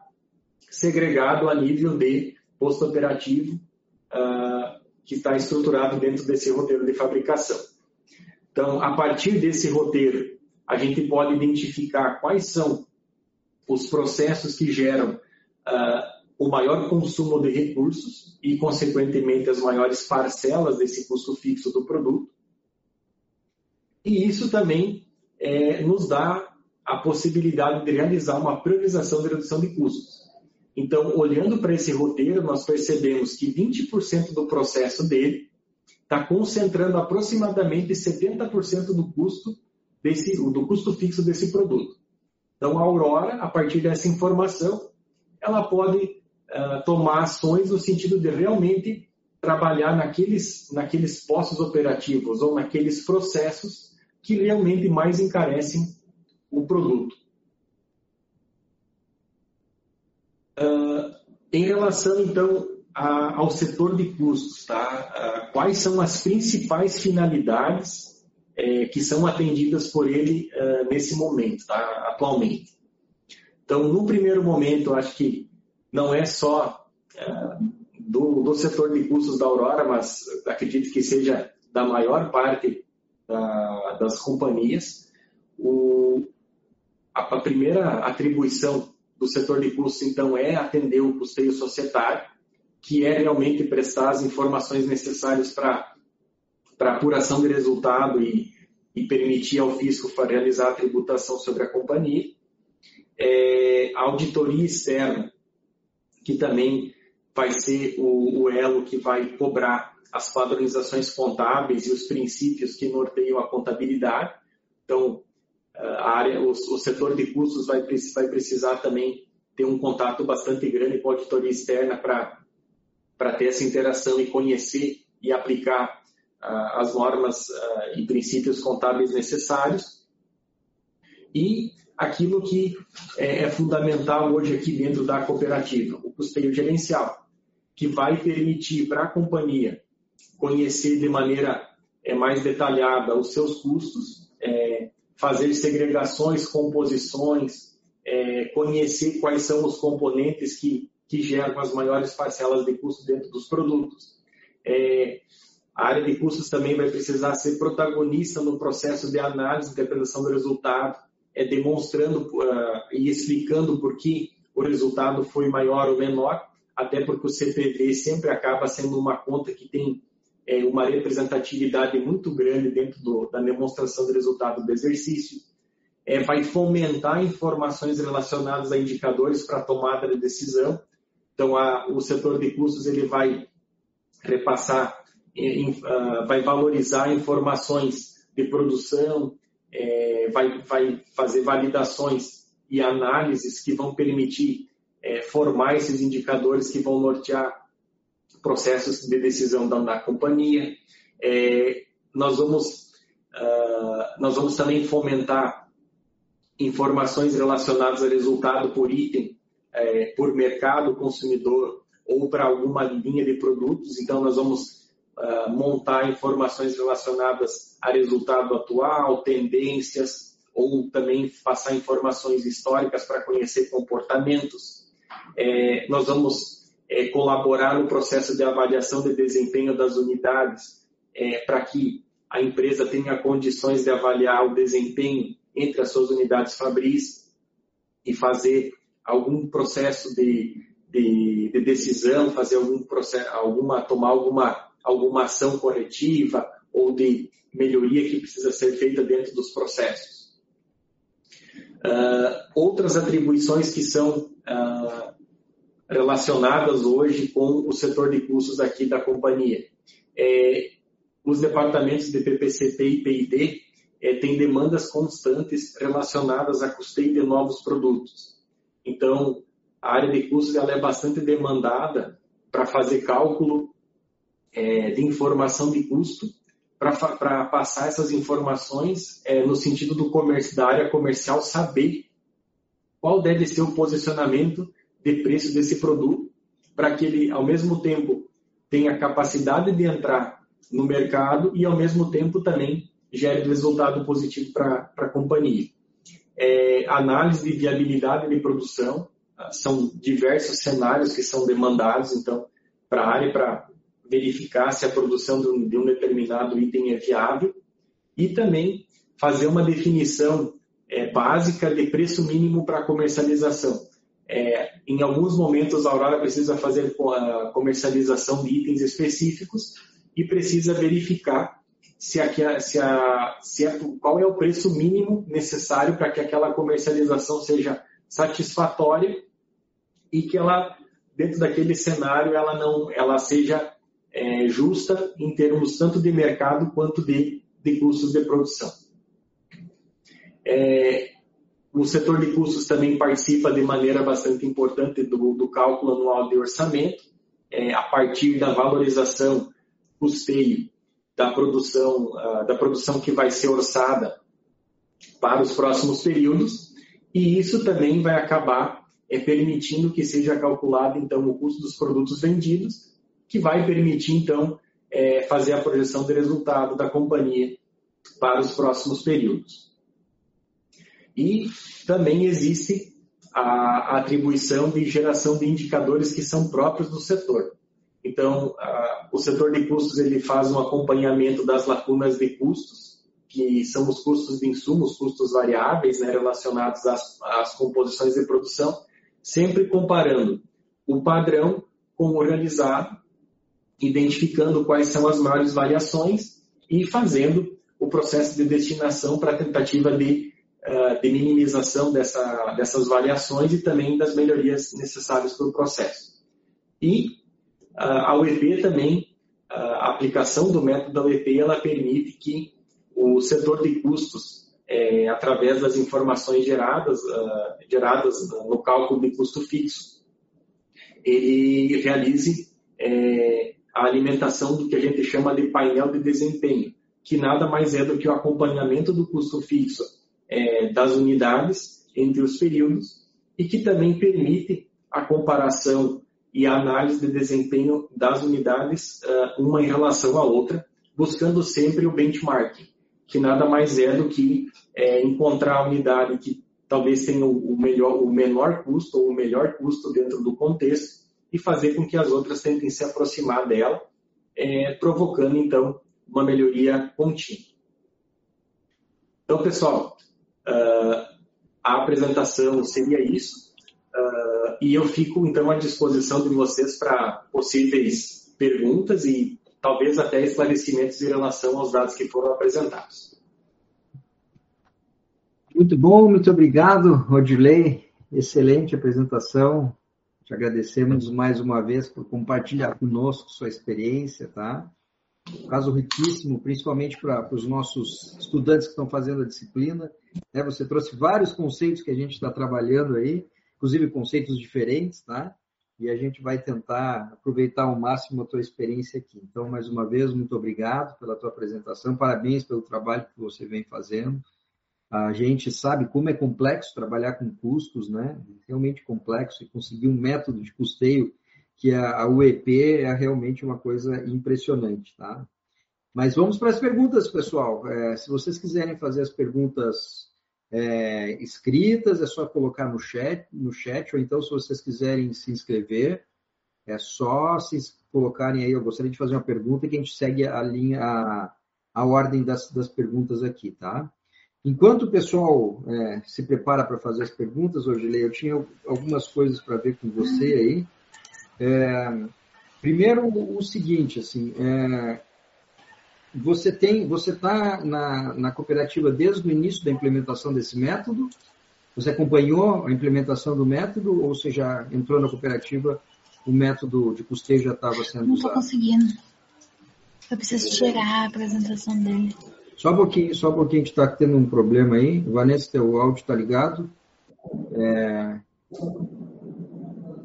segregado a nível de posto operativo uh, que está estruturado dentro desse roteiro de fabricação. Então, a partir desse roteiro, a gente pode identificar quais são os processos que geram uh, o maior consumo de recursos e, consequentemente, as maiores parcelas desse custo fixo do produto. E isso também é, nos dá a possibilidade de realizar uma priorização de redução de custos. Então, olhando para esse roteiro, nós percebemos que 20% do processo dele está concentrando aproximadamente 70% do custo desse, do custo fixo desse produto. Então, a Aurora, a partir dessa informação, ela pode uh, tomar ações no sentido de realmente trabalhar naqueles, naqueles postos operativos ou naqueles processos que realmente mais encarecem o produto. Uh, em relação, então, a, ao setor de custos, tá? Uh, quais são as principais finalidades é, que são atendidas por ele uh, nesse momento, tá? atualmente? Então, no primeiro momento, acho que não é só do, do, setor de custos da Aurora, mas acredito que seja da maior parte da, das companhias, o, a, a primeira atribuição do setor de custos, então, é atender o custeio societário, que é realmente prestar as informações necessárias para a apuração de resultado e, e permitir ao fisco realizar a tributação sobre a companhia. É, a auditoria externa, que também vai ser o, o elo que vai cobrar as padronizações contábeis e os princípios que norteiam a contabilidade. Então, a área, o, o setor de custos vai, vai precisar também ter um contato bastante grande com a auditoria externa para ter essa interação e conhecer e aplicar uh, as normas uh, e princípios contábeis necessários. E aquilo que é, é, fundamental hoje aqui dentro da cooperativa, o custeio gerencial, que vai permitir para a companhia conhecer de maneira é, mais detalhada os seus custos, é, fazer segregações, composições, é, conhecer quais são os componentes que, que geram as maiores parcelas de custo dentro dos produtos. É, a área de custos também vai precisar ser protagonista no processo de análise e interpretação do resultado, é, demonstrando uh, e explicando por que o resultado foi maior ou menor, até porque o CPV sempre acaba sendo uma conta que tem é, uma representatividade muito grande dentro do, da demonstração do resultado do exercício. É, vai fomentar informações relacionadas a indicadores para tomada de decisão. Então, a, o setor de custos ele vai repassar vai valorizar informações de produção, é, vai, vai fazer validações e análises que vão permitir é, formar esses indicadores que vão nortear processos de decisão da, da companhia. É, nós, vamos, uh, nós vamos também fomentar informações relacionadas a resultado por item, é, por mercado consumidor ou para alguma linha de produtos. Então, nós vamos uh, montar informações relacionadas a resultado atual, tendências, ou também passar informações históricas para conhecer comportamentos. É, nós vamos é, colaborar no processo de avaliação de desempenho das unidades é, para que a empresa tenha condições de avaliar o desempenho entre as suas unidades fabris e fazer algum processo de, de, de decisão, fazer algum processo, alguma, tomar alguma alguma ação corretiva ou de melhoria que precisa ser feita dentro dos processos. Uh, outras atribuições que são uh, relacionadas hoje com o setor de custos aqui da companhia. É, os departamentos de PPCP e PID é, têm demandas constantes relacionadas a custeio de novos produtos. Então, a área de custos ela é bastante demandada para fazer cálculo é, de informação de custo para passar essas informações é, no sentido do comércio, da área comercial saber qual deve ser o posicionamento de preço desse produto para que ele, ao mesmo tempo, tenha capacidade de entrar no mercado e, ao mesmo tempo, também gere resultado positivo para a companhia. É, análise de viabilidade de produção, são diversos cenários que são demandados, então, para a área, para verificar se a produção de um, de um determinado item é viável e também fazer uma definição é, básica de preço mínimo para comercialização. É, em alguns momentos, a Aurora precisa fazer a comercialização de itens específicos e precisa verificar se, a, se, a, se a, qual é o preço mínimo necessário para que aquela comercialização seja satisfatória e que ela, dentro daquele cenário, ela não, ela seja é, justa em termos tanto de mercado quanto de, de custos de produção. É, o setor de custos também participa de maneira bastante importante do, do cálculo anual de orçamento, é, a partir da valorização custeio da produção, uh, da produção que vai ser orçada para os próximos períodos, e isso também vai acabar é, permitindo que seja calculado então o custo dos produtos vendidos que vai permitir, então, é, fazer a projeção de resultado da companhia para os próximos períodos. E também existe a, atribuição de geração de indicadores que são próprios do setor. Então, a, o setor de custos ele faz um acompanhamento das lacunas de custos, que são os custos de insumos, custos variáveis né, relacionados às, às composições de produção, sempre comparando o padrão com o realizado identificando quais são as maiores variações e fazendo o processo de destinação para a tentativa de, de minimização dessa, dessas variações e também das melhorias necessárias para o processo. E uh, a UEP também, uh, a aplicação do método da UEP, ela permite que o setor de custos, é, através das informações geradas, geradas no cálculo de custo fixo, ele realize é, a alimentação do que a gente chama de painel de desempenho, que nada mais é do que o acompanhamento do custo fixo é, das unidades entre os períodos e que também permite a comparação e a análise de desempenho das unidades uh, uma em relação à outra, buscando sempre o benchmarking, que nada mais é do que é, encontrar a unidade que talvez tenha o, melhor, o menor custo ou o melhor custo dentro do contexto e fazer com que as outras tentem se aproximar dela, é, provocando então uma melhoria contínua. Então, pessoal, uh, a apresentação seria isso. Uh, e eu fico, então, à disposição de vocês para possíveis perguntas e talvez até esclarecimentos em relação aos dados que foram apresentados. Muito bom, muito obrigado, Rodilei. Excelente apresentação. Te agradecemos mais uma vez por compartilhar conosco sua experiência, tá? Caso riquíssimo, principalmente para os nossos estudantes que estão fazendo a disciplina. Né? Você trouxe vários conceitos que a gente está trabalhando aí, inclusive conceitos diferentes, tá? E a gente vai tentar aproveitar ao máximo a tua experiência aqui. Então, mais uma vez, muito obrigado pela tua apresentação, parabéns pelo trabalho que você vem fazendo. A gente sabe como é complexo trabalhar com custos, né? Realmente complexo e conseguir um método de custeio que a, UEP é realmente uma coisa impressionante, tá? Mas vamos para as perguntas, pessoal. É, se vocês quiserem fazer as perguntas é, escritas, é só colocar no chat, no chat, ou então, se vocês quiserem se inscrever, é só se colocarem aí. Eu gostaria de fazer uma pergunta que a gente segue a linha, a, a ordem das, das perguntas aqui, tá? Enquanto o pessoal é, se prepara para fazer as perguntas, Odilei, eu tinha algumas coisas para ver com você aí. É, primeiro, o seguinte, assim, é, você tem, você está na, na cooperativa desde o início da implementação desse método? Você acompanhou a implementação do método ou você já entrou na cooperativa, o método de custeio já estava sendo Não usado? Não estou conseguindo. Eu preciso tirar a apresentação dele. Só um pouquinho, só um pouquinho, a gente está tendo um problema aí. Vanessa, teu áudio está ligado. É...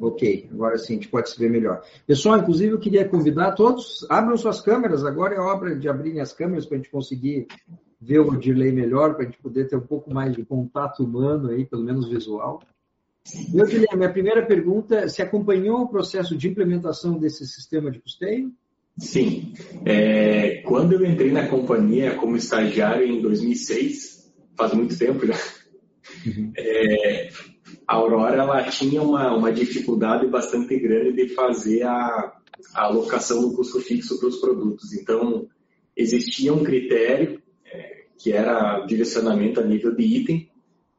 Ok, agora sim, a gente pode se ver melhor. Pessoal, inclusive eu queria convidar todos, abram suas câmeras, agora é hora de abrirem as câmeras para a gente conseguir ver o delay melhor, para a gente poder ter um pouco mais de contato humano aí, pelo menos visual. Meu Guilherme, minha primeira pergunta, você acompanhou o processo de implementação desse sistema de custeio? Sim. É, quando eu entrei na companhia como estagiário em 2006, faz muito tempo já, uhum. é, a Aurora ela tinha uma, uma dificuldade bastante grande de fazer a, a alocação do custo fixo para os produtos. Então, existia um critério é, que era direcionamento a nível de item,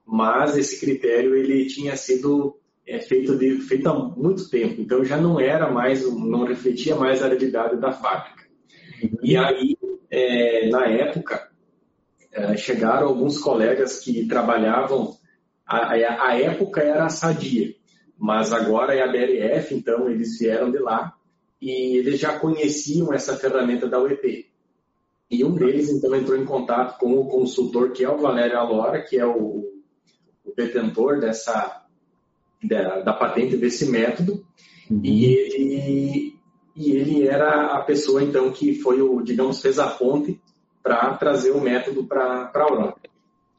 mas esse critério ele tinha sido é, feito, de, feito há muito tempo, então já não era mais, não refletia mais a realidade da fábrica. E aí, é, na época, é, chegaram alguns colegas que trabalhavam a, a, época era a Sadia, mas agora é a BRF, então eles vieram de lá e eles já conheciam essa ferramenta da UEP. E um deles, então, entrou em contato com o consultor, que é o Valério Alora, que é o, o detentor dessa, da, da, patente desse método, uhum. e, ele, e ele era a pessoa, então, que foi o, digamos, fez a ponte para trazer o método para a Aurora. Ah.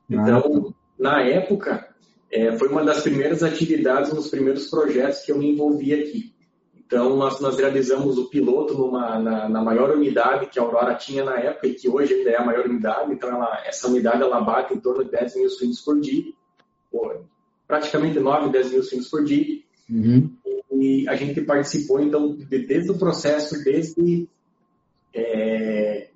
Então, na época, é, foi uma das primeiras atividades, um dos primeiros projetos que eu me envolvi aqui. Então, nós, nós realizamos o piloto numa, na, na, maior unidade que a Aurora tinha na época e que hoje ainda é a maior unidade. Então, ela, essa unidade ela bate em torno de 10 mil suínos por dia, praticamente 9, 10 mil suínos por dia. Uhum. E a gente participou, então, de, desde o processo, desde é,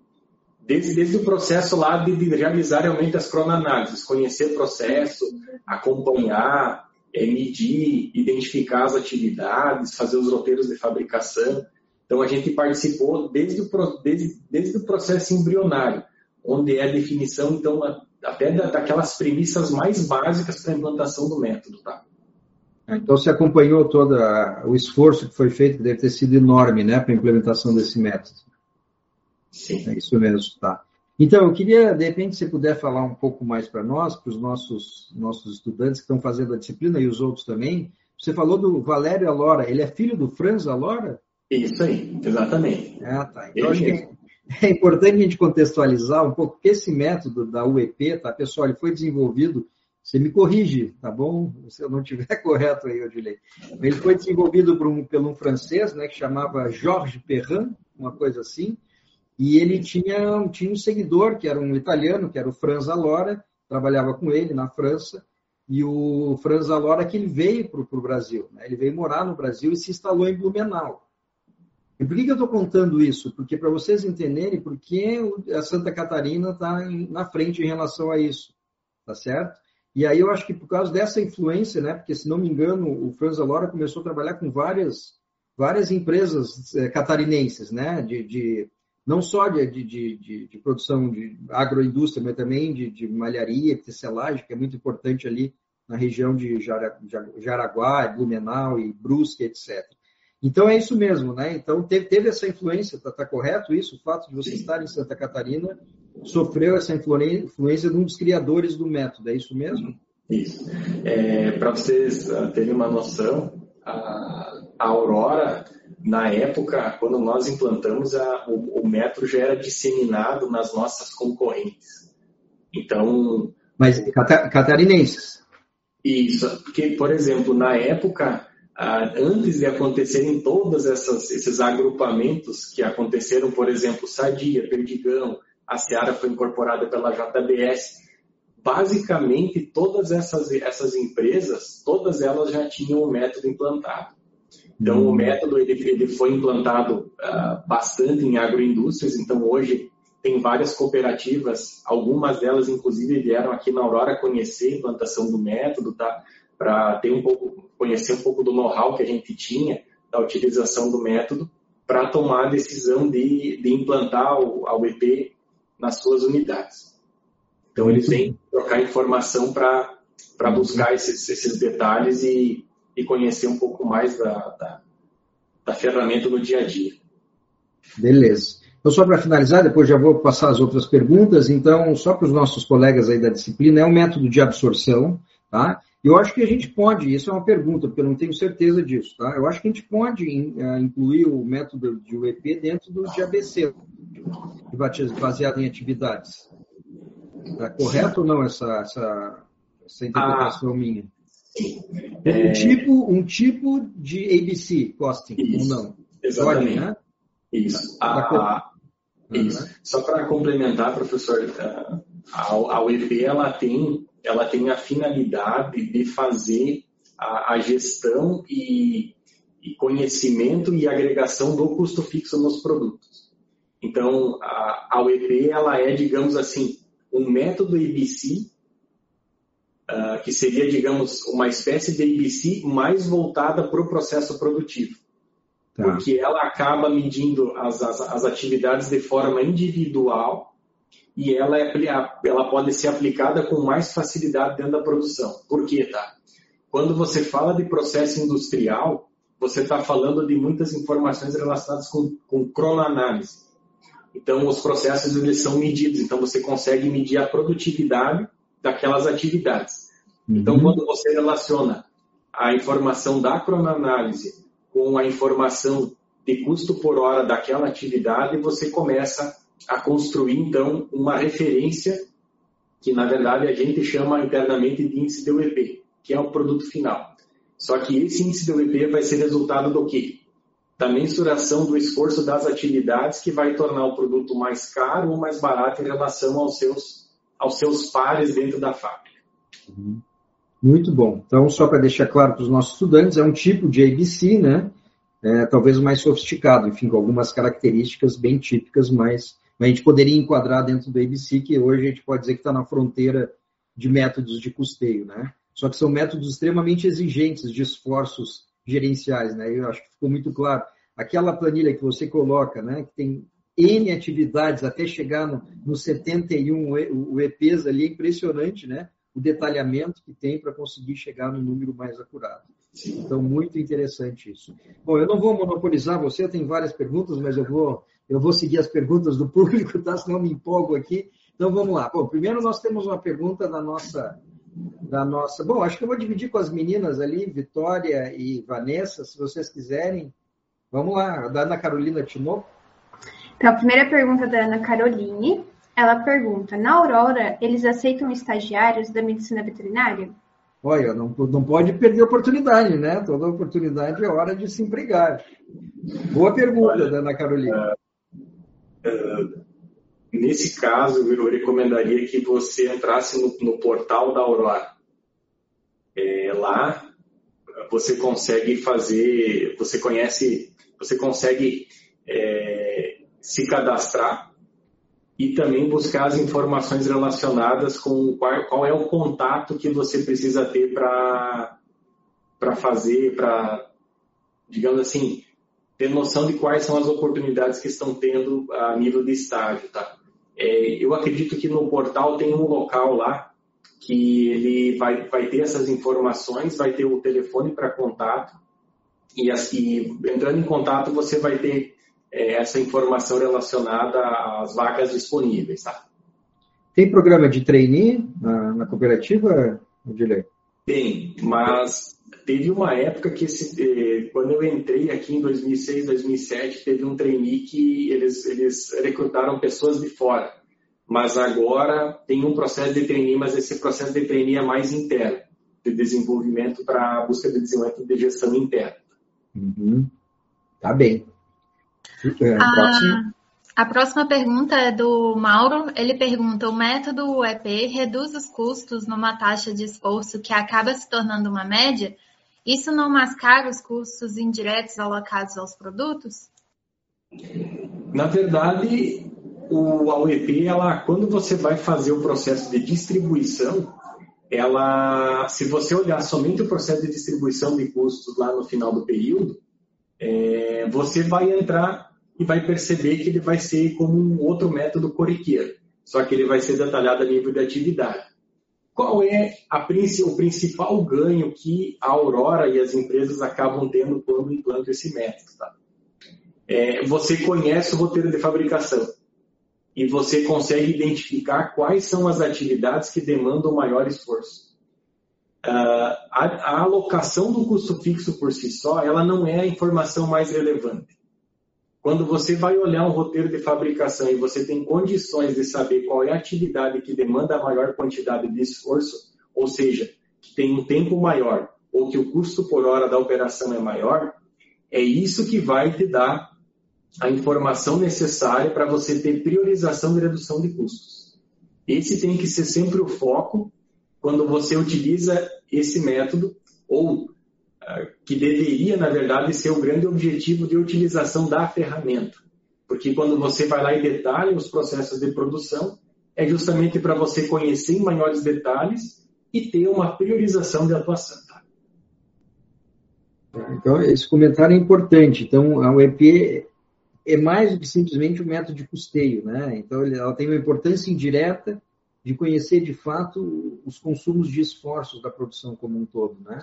desde, desde o processo lá de, de realizar realmente as cronoanálises, conhecer o processo, acompanhar, é, medir, identificar as atividades, fazer os roteiros de fabricação. Então, a gente participou desde o, desde, desde o processo embrionário, onde é a definição, então, até daquelas premissas mais básicas para a implantação do método. Tá? Então, você acompanhou todo o esforço que foi feito, que deve ter sido enorme né, para a implementação desse método. Sim. É isso mesmo, tá. Então, eu queria, de repente, se puder falar um pouco mais para nós, para os nossos, nossos estudantes que estão fazendo a disciplina e os outros também. Você falou do Valério Alora, ele é filho do Franz Alora? Isso aí, exatamente. Ah, tá. Então, que é, é importante a gente contextualizar um pouco, porque esse método da UEP, tá, pessoal, ele foi desenvolvido, você me corrige, tá bom? Se eu não estiver correto aí, Odilei. Ele foi desenvolvido por um, pelo um francês, né, que chamava Georges Perrin, uma coisa assim, e ele tinha, tinha um seguidor, que era um italiano, que era o Franz Alora, trabalhava com ele na França, e o Franz Alora que ele veio para o Brasil, né? ele veio morar no Brasil e se instalou em Blumenau. E por que, que eu estou contando isso? Porque para vocês entenderem por que a Santa Catarina está na frente em relação a isso, tá certo? E aí eu acho que por causa dessa influência, né? Porque se não me engano, o Franz Alora começou a trabalhar com várias, várias empresas é, catarinenses, né? De, de não só de, de, de, de, produção de agroindústria, mas também de, de malharia, tecelagem, que é muito importante ali na região de Jaraguá, Blumenau e Brusque, etc. Então é isso mesmo, né? Então teve, teve essa influência, tá, tá, correto isso? O fato de você estar em Santa Catarina sofreu essa influência de um dos criadores do método, é isso mesmo? Isso. É, Para vocês ah, terem uma noção, a, a, Aurora, na época, quando nós implantamos, a, o, o método já era disseminado nas nossas concorrentes. Então. Mas catarinenses. Isso, porque, por exemplo, na época, antes de acontecerem todos esses agrupamentos que aconteceram, por exemplo, Sadia, Perdigão, a Seara foi incorporada pela JBS, basicamente todas essas, essas empresas, todas elas já tinham o método implantado. Então, o hum. método ele, ele foi implantado uh, bastante em agroindústrias, então hoje tem várias cooperativas, algumas delas inclusive vieram aqui na Aurora conhecer a implantação do método, tá? para ter um pouco, conhecer um pouco do know-how que a gente tinha da utilização do método para tomar a decisão de, de implantar o, a UEP nas suas unidades. Então, eles vêm trocar informação para buscar esses, esses detalhes e, e conhecer um pouco mais da, da, da ferramenta no dia a dia. Beleza. Então, só para finalizar, depois já vou passar as outras perguntas. Então, só para os nossos colegas aí da disciplina, é um método de absorção, tá? Eu acho que a gente pode, isso é uma pergunta, porque eu não tenho certeza disso, tá? Eu acho que a gente pode uh, incluir o método de UEP dentro do de ABC, baseado em atividades. Está correto ou não essa, essa, essa interpretação ah, minha? É... Um, tipo, um tipo de ABC, costing, isso, ou não? Exatamente. Pode, né? Isso. A, isso. Uhum. Só para complementar, professor, a, a UEP ela tem ela tem a finalidade de fazer a, a gestão e, e, conhecimento e agregação do custo fixo nos produtos. Então, a, a UEP ela é, digamos assim, um método ABC, uh, ah, que seria, digamos, uma espécie de ABC mais voltada para o processo produtivo. Tá. Porque ela acaba medindo as, as, as atividades de forma individual e ela, é, ela pode ser aplicada com mais facilidade dentro da produção. Por quê, tá? Quando você fala de processo industrial, você está falando de muitas informações relacionadas com, com cronoanálise. Então, os processos eles são medidos. Então, você consegue medir a produtividade daquelas atividades. Uhum. Então, quando você relaciona a informação da cronoanálise com a informação de custo por hora daquela atividade, você começa a construir, então, uma referência que, na verdade, a gente chama internamente de índice DUEP, que é o produto final. Só que esse índice DUEP vai ser resultado do quê? Da mensuração do esforço das atividades que vai tornar o produto mais caro ou mais barato em relação aos seus, aos seus pares dentro da fábrica. Uhum. Muito bom. Então, só para deixar claro para os nossos estudantes, é um tipo de ABC, né? É, talvez mais sofisticado, enfim, com algumas características bem típicas, mas a gente poderia enquadrar dentro do ABC, que hoje a gente pode dizer que está na fronteira de métodos de custeio, né? Só que são métodos extremamente exigentes de esforços gerenciais, né? Eu acho que ficou muito claro. Aquela planilha que você coloca, né, que tem N atividades até chegar no, no 71 o EPs ali, é impressionante, né? O detalhamento que tem para conseguir chegar no número mais acurado. Então, muito interessante isso. Bom, eu não vou monopolizar você, tem várias perguntas, mas eu vou eu vou seguir as perguntas do público, tá? Senão eu me empolgo aqui. Então vamos lá. Bom, primeiro nós temos uma pergunta da nossa, da nossa. Bom, acho que eu vou dividir com as meninas ali, Vitória e Vanessa, se vocês quiserem. Vamos lá, da Ana Carolina Tinoco. Então, a primeira pergunta da Ana Caroline, ela pergunta: na Aurora, eles aceitam estagiários da medicina veterinária? Olha, não, não pode perder a oportunidade, né? Toda oportunidade é hora de se empregar. Boa pergunta, Olha, Ana Carolina nesse caso, eu recomendaria que você entrasse no, no portal da Aurora. É, lá você consegue fazer, você conhece, você consegue é, se cadastrar e também buscar as informações relacionadas com qual, qual é o contato que você precisa ter para fazer, para, digamos assim, ter noção de quais são as oportunidades que estão tendo a nível de estágio, tá? É, eu acredito que no portal tem um local lá que ele vai, vai ter essas informações, vai ter o telefone para contato e, assim, entrando em contato você vai ter é, essa informação relacionada às vagas disponíveis, tá? Tem programa de trainee na, na cooperativa, Odilei? Tem, mas teve uma época que esse, eh, quando eu entrei aqui em 2006, 2007, teve um trainee que eles, eles recrutaram pessoas de fora. Mas agora tem um processo de trainee, mas esse processo de trainee é mais interno, de desenvolvimento para busca de desenvolvimento de gestão interna. Uhum. Tá bem. É, a, a próxima pergunta é do Mauro. Ele pergunta: o método EP reduz os custos numa taxa de esforço que acaba se tornando uma média? Isso não mascara os custos indiretos alocados aos produtos? Na verdade, o, a UEP, ela, quando você vai fazer o processo de distribuição, ela, se você olhar somente o processo de distribuição de custos lá no final do período, é, você vai entrar e vai perceber que ele vai ser como um outro método corriqueiro, só que ele vai ser detalhado a nível de atividade qual é a, o principal ganho que a Aurora e as empresas acabam tendo quando implantam esse método? Tá? É, você conhece o roteiro de fabricação e você consegue identificar quais são as atividades que demandam maior esforço. Uh, a, a alocação do custo fixo por si só, ela não é a informação mais relevante. Quando você vai olhar um roteiro de fabricação e você tem condições de saber qual é a atividade que demanda a maior quantidade de esforço, ou seja, que tem um tempo maior ou que o custo por hora da operação é maior, é isso que vai te dar a informação necessária para você ter priorização e redução de custos. Esse tem que ser sempre o foco quando você utiliza esse método ou que deveria, na verdade, ser o grande objetivo de utilização da ferramenta. Porque quando você vai lá e detalha os processos de produção, é justamente para você conhecer em maiores detalhes e ter uma priorização de atuação. Tá? Então, esse comentário é importante. Então, a UEP é mais do que simplesmente um método de custeio, né? Então, ela tem uma importância indireta de conhecer de fato os consumos de esforços da produção como um todo, né?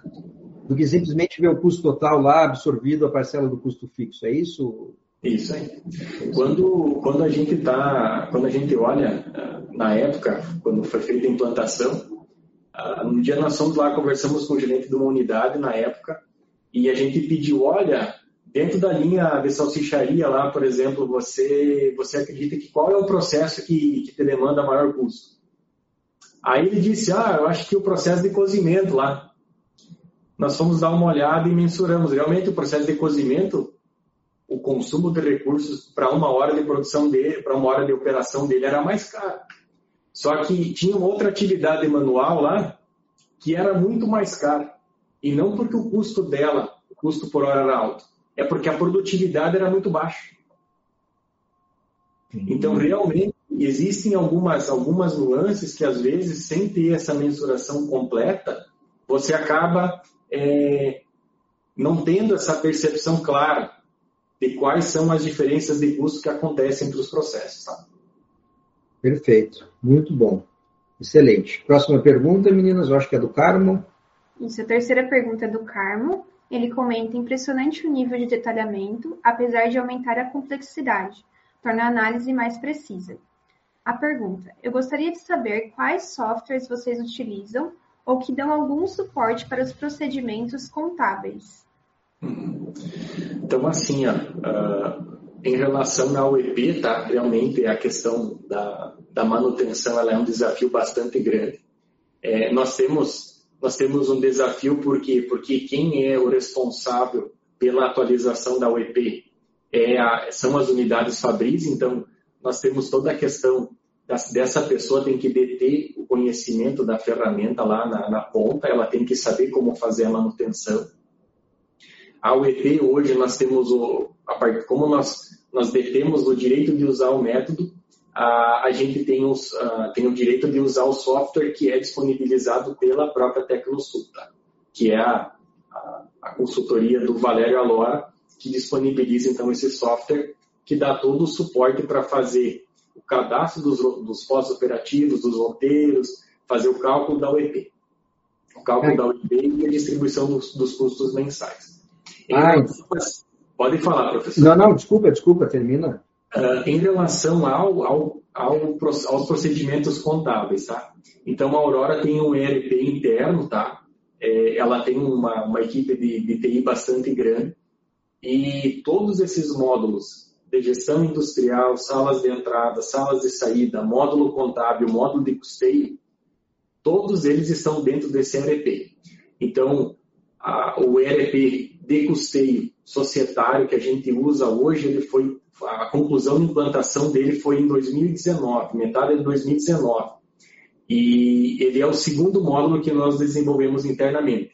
Do que simplesmente ver o custo total lá absorvido a parcela do custo fixo. É isso? Isso aí. Quando, quando a gente tá, quando a gente olha na época, quando foi feita a implantação, no dia nós fomos lá conversamos com o gerente de uma unidade na época e a gente pediu, olha, dentro da linha de salsicharia lá, por exemplo, você você acredita que qual é o processo que, que te demanda maior custo? Aí ele disse, ah, eu acho que o processo de cozimento lá. Nós fomos dar uma olhada e mensuramos. Realmente o processo de cozimento, o consumo de recursos para uma hora de produção dele, para uma hora de operação dele era mais caro. Só que tinha outra atividade manual lá que era muito mais cara. E não porque o custo dela, o custo por hora era alto, é porque a produtividade era muito baixa. Então, realmente, existem algumas, algumas nuances que, às vezes, sem ter essa mensuração completa, você acaba é, não tendo essa percepção clara de quais são as diferenças de custo que acontecem entre os processos. Tá? Perfeito, muito bom. Excelente. Próxima pergunta, meninas, eu acho que é do Carmo. Isso, a terceira pergunta é do Carmo. Ele comenta impressionante o nível de detalhamento, apesar de aumentar a complexidade, torna a análise mais precisa. A pergunta: Eu gostaria de saber quais softwares vocês utilizam ou que dão algum suporte para os procedimentos contábeis. Então, assim, ó, uh, em relação ao EP, tá? Realmente a questão da, da manutenção ela é um desafio bastante grande. É, nós temos nós temos um desafio porque porque quem é o responsável pela atualização da UEP é a, são as unidades Fabris, então nós temos toda a questão dessa pessoa tem que deter o conhecimento da ferramenta lá na, na ponta, ela tem que saber como fazer a manutenção. A UEP hoje nós temos o, a, como nós, nós detemos o direito de usar o método, a, a gente tem, os, a, tem o direito de usar o software que é disponibilizado pela própria Tecnosul, tá? que é a, a, a consultoria do Valério Alora, que disponibiliza então esse software que dá todo o suporte para fazer o cadastro dos, dos pós-operativos, dos roteiros, fazer o cálculo da UEP. O cálculo é. da UEP e a distribuição dos, dos custos mensais. Ah, Pode falar, professor. Não, não, desculpa, desculpa, termina. Uh, em relação ao, ao, ao, aos procedimentos contábeis, tá? Então, a Aurora tem um ERP interno, tá? É, ela tem uma, uma equipe de, de TI bastante grande e todos esses módulos de gestão industrial, salas de entrada, salas de saída, módulo contábil, módulo de custeio, todos eles estão dentro desse ERP. Então, a, o ERP de custeio societário que a gente usa hoje, ele foi a conclusão de implantação dele foi em 2019, metade de 2019. E ele é o segundo módulo que nós desenvolvemos internamente.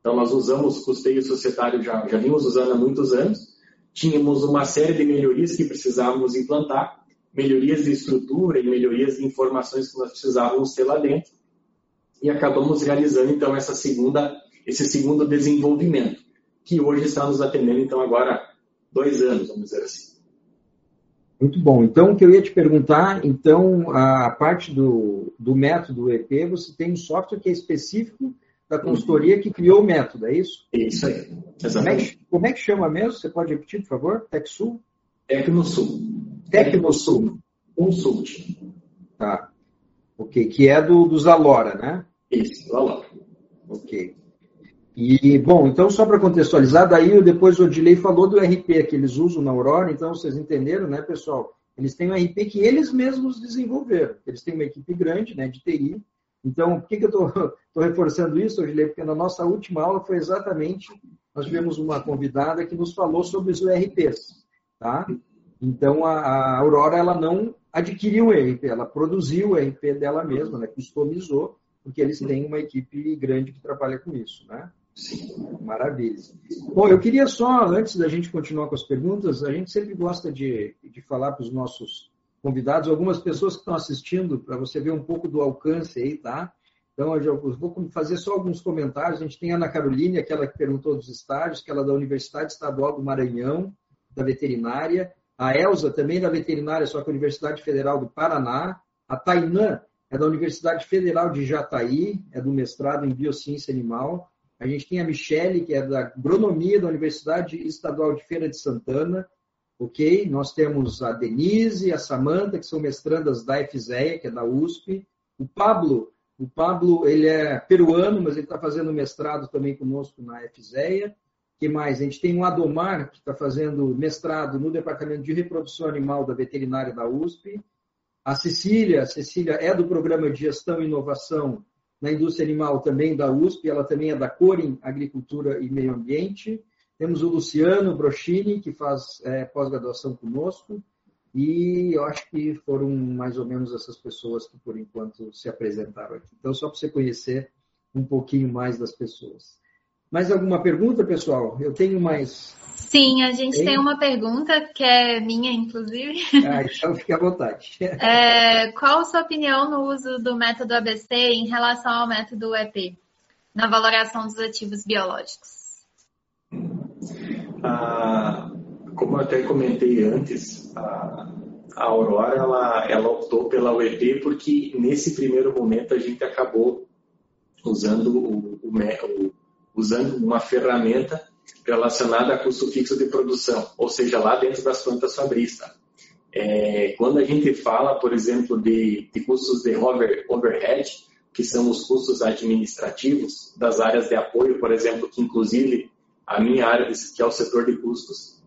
Então, nós usamos custeio societário, já, já vimos usando há muitos anos, tínhamos uma série de melhorias que precisávamos implantar, melhorias de estrutura e melhorias de informações que nós precisávamos ter lá dentro, e acabamos realizando então essa segunda, esse segundo desenvolvimento, que hoje está nos atendendo então agora dois anos, vamos dizer assim. Muito bom. Então, o que eu ia te perguntar, então, a parte do, do método EP, você tem um software que é específico da consultoria que criou o método, é isso? Isso aí, exatamente. Como é que, como é que chama mesmo? Você pode repetir, por favor? TecSul? Tecnosul. Tecnosul. Consult. Tá. Ok, que é do, dos Alora, né? Isso, do Alora. Ok. E, bom, então só para contextualizar, daí depois o Odilei falou do RP que eles usam na Aurora, então vocês entenderam, né, pessoal? Eles têm um RP que eles mesmos desenvolveram. Eles têm uma equipe grande, né, de TI, então, por que, que eu estou reforçando isso, Ogilei? Porque na nossa última aula foi exatamente, nós tivemos uma convidada que nos falou sobre os ERPs, tá? Então, a, a Aurora, ela não adquiriu o ERP, ela produziu o ERP dela mesma, né? customizou, porque eles têm uma equipe grande que trabalha com isso, né? Sim. Maravilha. Bom, eu queria só, antes da gente continuar com as perguntas, a gente sempre gosta de, de falar para os nossos convidados, algumas pessoas que estão assistindo, para você ver um pouco do alcance aí, tá? Então, eu vou fazer só alguns comentários. A gente tem a Ana Caroline, aquela que perguntou dos estágios, que ela é da Universidade Estadual do Maranhão, da veterinária. A Elza, também da veterinária, só que Universidade Federal do Paraná. A Tainã é da Universidade Federal de Jataí, é do mestrado em Biociência Animal. A gente tem a Michele, que é da Agronomia da Universidade Estadual de Feira de Santana ok? Nós temos a Denise, a Samanta, que são mestrandas da FZEA, que é da USP. O Pablo, o Pablo, ele é peruano, mas ele está fazendo mestrado também conosco na FZEA. que mais? A gente tem o Adomar, que está fazendo mestrado no Departamento de Reprodução Animal da Veterinária da USP. A Cecília, a Cecília é do Programa de Gestão e Inovação na Indústria Animal também da USP, ela também é da Corim Agricultura e Meio Ambiente. Temos o Luciano Brochini, que faz é, pós-graduação conosco, e eu acho que foram mais ou menos essas pessoas que, por enquanto, se apresentaram aqui. Então, só para você conhecer um pouquinho mais das pessoas. Mais alguma pergunta, pessoal? Eu tenho mais. Sim, a gente tem, tem uma pergunta que é minha, inclusive. Ah, então fique à vontade. É, qual a sua opinião no uso do método ABC em relação ao método EP, na valoração dos ativos biológicos? Como eu até comentei antes, a, a Aurora ela, ela optou pela UEP porque nesse primeiro momento a gente acabou usando, o, o, o, usando uma ferramenta relacionada a custo fixo de produção, ou seja, lá dentro das plantas fabristas. É, quando a gente fala, por exemplo, de, de custos de over, overhead, que são os custos administrativos das áreas de apoio, por exemplo, que inclusive a minha área, que é o setor de custos,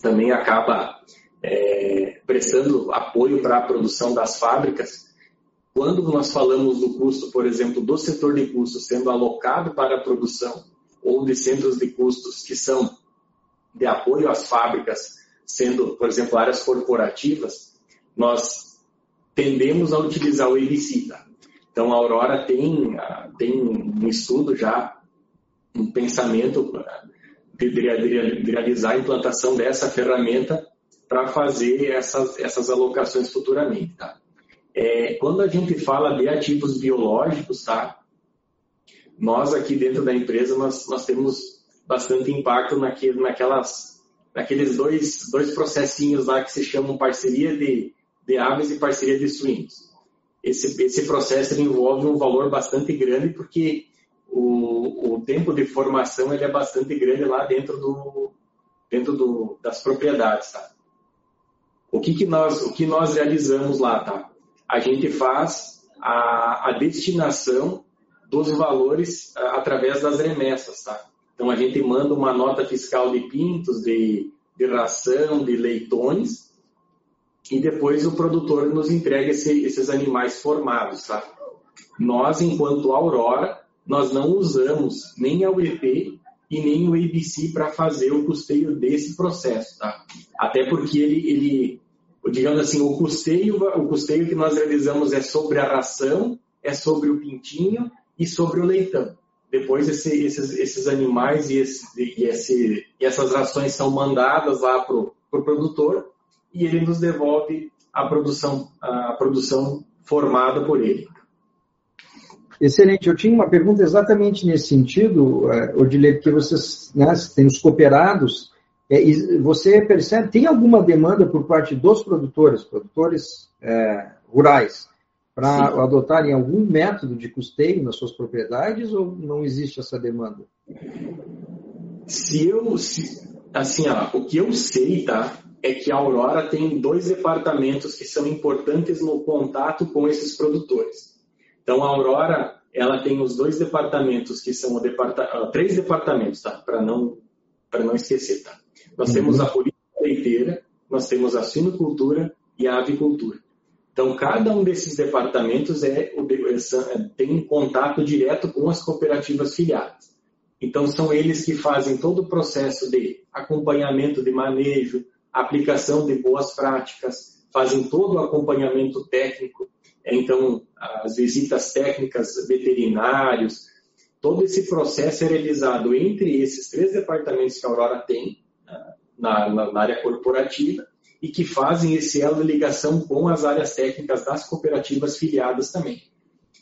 também acaba é, prestando apoio para a produção das fábricas. Quando nós falamos do custo, por exemplo, do setor de custos sendo alocado para a produção, ou de centros de custos que são de apoio às fábricas, sendo, por exemplo, áreas corporativas, nós tendemos a utilizar o. Tá? Então, a Aurora tem, tem um estudo já, um pensamento de, de, de realizar a implantação dessa ferramenta para fazer essas, essas alocações futuramente. Tá? É, quando a gente fala de ativos biológicos, tá? nós aqui dentro da empresa nós, nós temos bastante impacto naquele, naquelas, naqueles dois, dois processinhos lá que se chamam parceria de, de aves e parceria de suínos. Esse, esse processo envolve um valor bastante grande porque o, o tempo de formação ele é bastante grande lá dentro, do, dentro do, das propriedades. Tá? O que, que, nós, o que nós realizamos lá? Tá? A gente faz a, a destinação dos valores através das remessas. Tá? Então, a gente manda uma nota fiscal de pintos, de, de ração, de leitões, e depois o produtor nos entrega esse, esses animais formados. Tá? Nós, enquanto Aurora, nós não usamos nem a UEP e nem o ABC para fazer o custeio desse processo, tá? Até porque ele, ele, digamos assim, o custeio, o custeio que nós realizamos é sobre a ração, é sobre o pintinho e sobre o leitão. Depois esse, esses, esses animais e, esse, e, esse, e, essas rações são mandadas lá para o pro produtor e ele nos devolve a produção, a produção formada por ele. Excelente. Eu tinha uma pergunta exatamente nesse sentido, eh, Odile, porque vocês né, têm os cooperados. É, você percebe, tem alguma demanda por parte dos produtores, produtores é, rurais, para adotarem algum método de custeio nas suas propriedades ou não existe essa demanda? Se eu, se, assim, ó, o que eu sei, tá, é que a Aurora tem dois departamentos que são importantes no contato com esses produtores. Então, a Aurora, ela tem os dois departamentos, que são o departa uh, três departamentos, tá? Para não, não esquecer, tá? Nós uhum. temos a política leiteira, nós temos a suinocultura e a avicultura. Então, cada um desses departamentos é, é, tem contato direto com as cooperativas filiadas. Então, são eles que fazem todo o processo de acompanhamento de manejo, aplicação de boas práticas, fazem todo o acompanhamento técnico então, as visitas técnicas veterinários, todo esse processo é realizado entre esses três departamentos que a Aurora tem ah, na, na, na área corporativa e que fazem esse elo de ligação com as áreas técnicas das cooperativas filiadas também.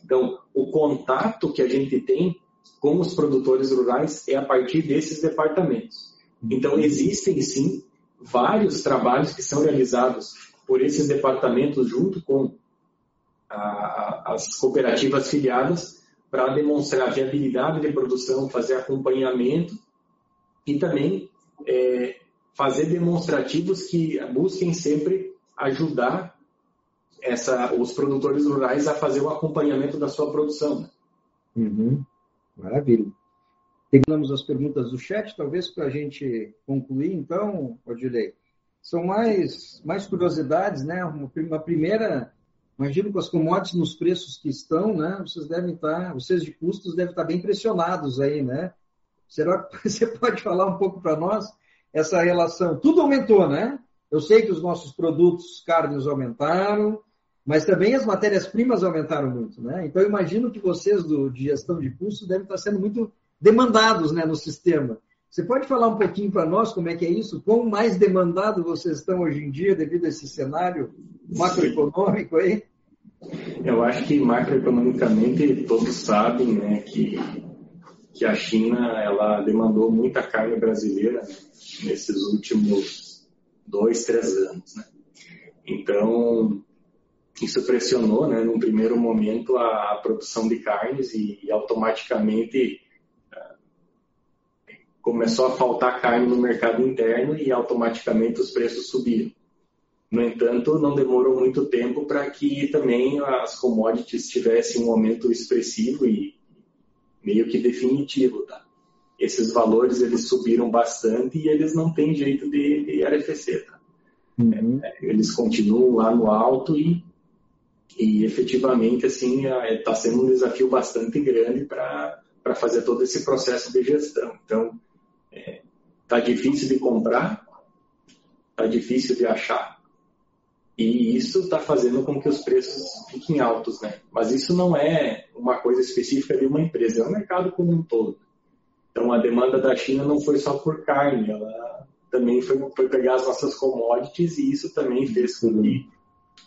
Então, o contato que a gente tem com os produtores rurais é a partir desses departamentos. Então, existem sim vários trabalhos que são realizados por esses departamentos junto com a, as cooperativas filiadas para demonstrar viabilidade de produção, fazer acompanhamento e também é, fazer demonstrativos que busquem sempre ajudar essa, os produtores rurais a fazer o acompanhamento da sua produção. Uhum. Maravilha. Pegamos as perguntas do chat, talvez para a gente concluir, então, Odilei. São mais, mais curiosidades, né? Uma primeira Imagino com as commodities nos preços que estão, né? Vocês devem estar, vocês de custos devem estar bem pressionados aí, né? Será que você pode falar um pouco para nós essa relação? Tudo aumentou, né? Eu sei que os nossos produtos carnes aumentaram, mas também as matérias-primas aumentaram muito, né? Então imagino que vocês do, de gestão de custos devem estar sendo muito demandados, né, no sistema. Você pode falar um pouquinho para nós como é que é isso? Quão mais demandado vocês estão hoje em dia devido a esse cenário macroeconômico aí? Eu acho que macroeconomicamente todos sabem né, que, que a China ela demandou muita carne brasileira né, nesses últimos dois, três anos. Né? Então, isso pressionou, né, num primeiro momento, a, produção de carnes e automaticamente começou a faltar carne no mercado interno e automaticamente os preços subiram. No entanto, não demorou muito tempo para que também as commodities tivessem um aumento expressivo e meio que definitivo. Tá? Esses valores eles subiram bastante e eles não têm jeito de, de arrefecer. Tá? Uhum. É, eles continuam lá no alto e, e efetivamente assim está sendo um desafio bastante grande para fazer todo esse processo de gestão. Então, Está difícil de comprar, está difícil de achar. E isso está fazendo com que os preços fiquem altos, né? Mas isso não é uma coisa específica de uma empresa, é o mercado como um todo. Então a demanda da China não foi só por carne, ela também foi, foi pegar as nossas commodities e isso também fez com que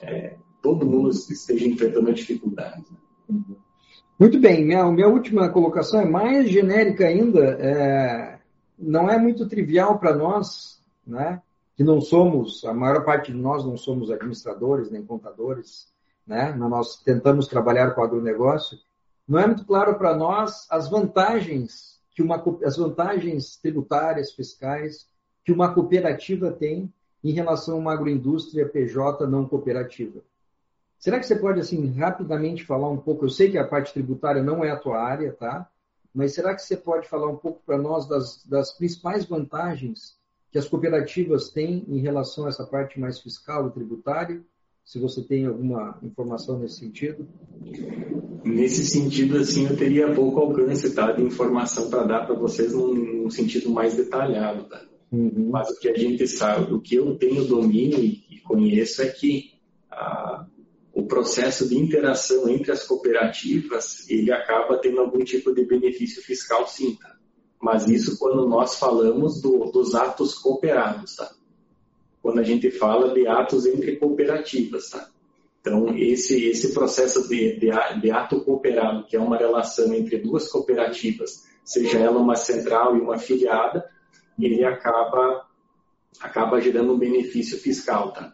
é, todo mundo esteja enfrentando dificuldades. Né? Muito bem, minha, minha última colocação é mais genérica ainda. É, não é muito trivial para nós, né? que não somos, a maior parte de nós não somos administradores nem contadores, né? Nós tentamos trabalhar com agronegócio. Não é muito claro para nós as vantagens que uma as vantagens tributárias, fiscais que uma cooperativa tem em relação a uma agroindústria PJ não cooperativa. Será que você pode assim rapidamente falar um pouco? Eu sei que a parte tributária não é a tua área, tá? Mas será que você pode falar um pouco para nós das, das principais vantagens que as cooperativas têm em relação a essa parte mais fiscal e tributária? Se você tem alguma informação nesse sentido. Nesse sentido, assim, eu teria pouco alcance tá, de informação para dar para vocês num, num, sentido mais detalhado. Tá? Uhum. Mas o que a gente sabe, o que eu tenho domínio e, conheço é que processo de interação entre as cooperativas ele acaba tendo algum tipo de benefício fiscal, sim. Tá? Mas isso quando nós falamos do, dos atos cooperados, tá? Quando a gente fala de atos entre cooperativas, tá? Então, esse, esse processo de, de, de ato cooperado, que é uma relação entre duas cooperativas, seja ela uma central e uma afiliada, ele acaba, acaba gerando um benefício fiscal, tá?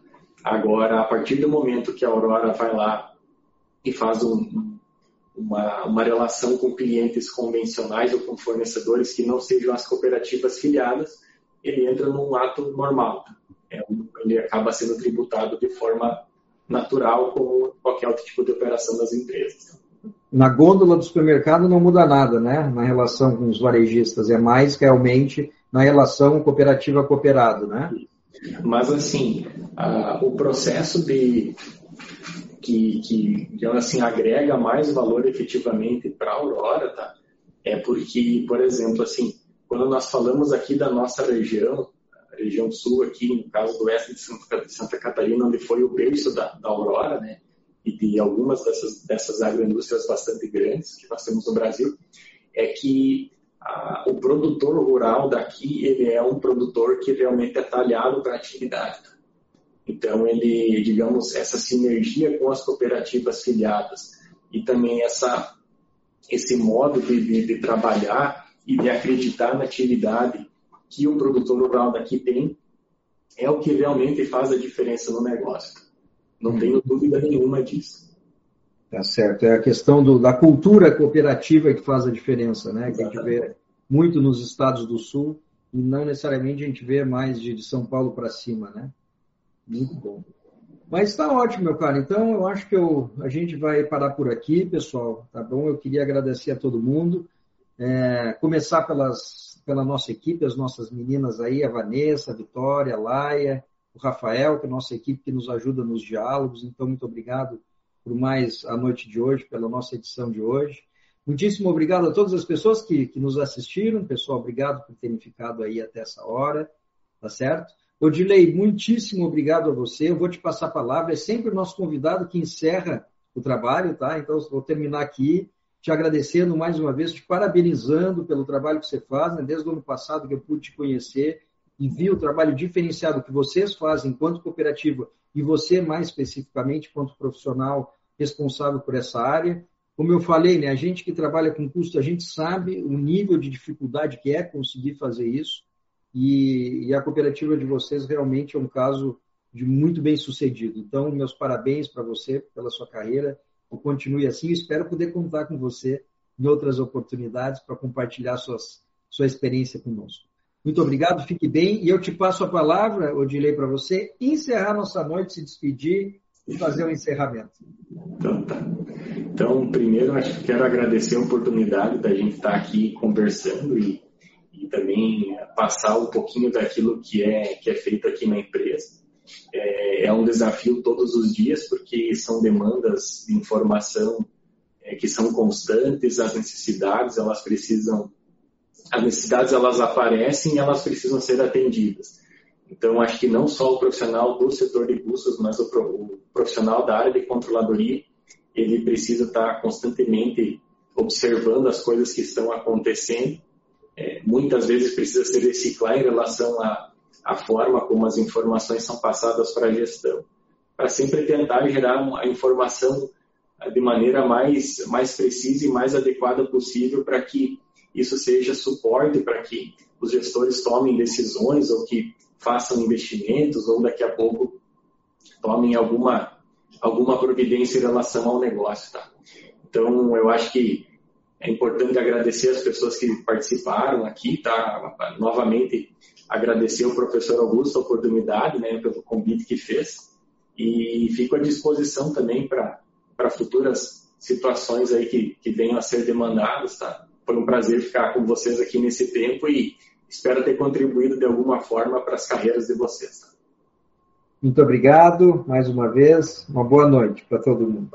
Agora, a partir do momento que a Aurora vai lá e faz um, uma, uma relação com clientes convencionais ou com fornecedores que não sejam as cooperativas filiadas, ele entra num ato normal. É, ele acaba sendo tributado de forma natural, como qualquer outro tipo de operação das empresas. Na gôndola do supermercado não muda nada, né? Na relação com os varejistas, é mais realmente na relação cooperativa-cooperado, né? Mas, assim, a, o processo de que, que assim, agrega mais valor efetivamente para a Aurora, tá? É porque, por exemplo, assim, quando nós falamos aqui da nossa região, região sul aqui, no caso do oeste de Santa, Santa Catarina, onde foi o berço da, da Aurora, né? E de algumas dessas, dessas agroindústrias bastante grandes que nós temos no Brasil, é que a, o produtor rural daqui, ele é um produtor que realmente é talhado para a atividade. Então, ele, digamos, essa sinergia com as cooperativas filiadas e também essa, esse modo de, de, de trabalhar e de acreditar na atividade que o produtor rural daqui tem é o que realmente faz a diferença no negócio. Não tenho dúvida nenhuma disso. Tá certo. É a questão do, da cultura cooperativa que faz a diferença, né? Que a gente vê muito nos estados do sul e não necessariamente a gente vê mais de, de São Paulo para cima, né? Muito bom. Mas está ótimo, meu caro. Então, eu acho que eu, a gente vai parar por aqui, pessoal. Tá bom? Eu queria agradecer a todo mundo. É, começar pelas, pela nossa equipe, as nossas meninas aí, a Vanessa, a Vitória, a Laia, o Rafael, que é a nossa equipe que nos ajuda nos diálogos. Então, muito obrigado por mais a noite de hoje, pela nossa edição de hoje. Muitíssimo obrigado a todas as pessoas que, que nos assistiram. Pessoal, obrigado por terem ficado aí até essa hora, tá certo? Odilei, muitíssimo obrigado a você. Eu vou te passar a palavra. É sempre o nosso convidado que encerra o trabalho, tá? Então, vou terminar aqui te agradecendo mais uma vez, te parabenizando pelo trabalho que você faz, né? desde o ano passado que eu pude te conhecer e vi o trabalho diferenciado que vocês fazem enquanto cooperativa e você mais especificamente enquanto profissional responsável por essa área. Como eu falei, né, a gente que trabalha com custo, a gente sabe o nível de dificuldade que é conseguir fazer isso. E, e, a cooperativa de vocês realmente é um caso de muito bem sucedido. Então, meus parabéns para você pela sua carreira. Eu continue assim. Espero poder contar com você em outras oportunidades para compartilhar suas, sua experiência conosco. Muito obrigado, fique bem. E eu te passo a palavra, Odilei, para você encerrar nossa noite, se despedir e fazer o um encerramento. Então, tá. Então, primeiro, acho que quero agradecer a oportunidade da gente estar aqui conversando e e também passar um pouquinho daquilo que é, que é feito aqui na empresa. É, é um desafio todos os dias, porque são demandas de informação é, que são constantes, as necessidades, elas precisam, as necessidades elas aparecem e elas precisam ser atendidas. Então, acho que não só o profissional do setor de custos, mas o profissional da área de controladoria, ele precisa estar constantemente observando as coisas que estão acontecendo. É, muitas vezes precisa se reciclar em relação à, à forma como as informações são passadas para a gestão, para sempre tentar gerar a informação de maneira mais, mais precisa e mais adequada possível para que isso seja suporte para que os gestores tomem decisões ou que façam investimentos ou daqui a pouco tomem alguma, alguma providência em relação ao negócio. Tá? Então, eu acho que é importante agradecer as pessoas que participaram aqui, tá? Novamente agradecer ao professor Augusto a oportunidade, né, pelo convite que fez e fico à disposição também para para futuras situações aí que, que venham a ser demandadas, tá? Foi um prazer ficar com vocês aqui nesse tempo e espero ter contribuído de alguma forma para as carreiras de vocês. Tá? Muito obrigado mais uma vez. Uma boa noite para todo mundo.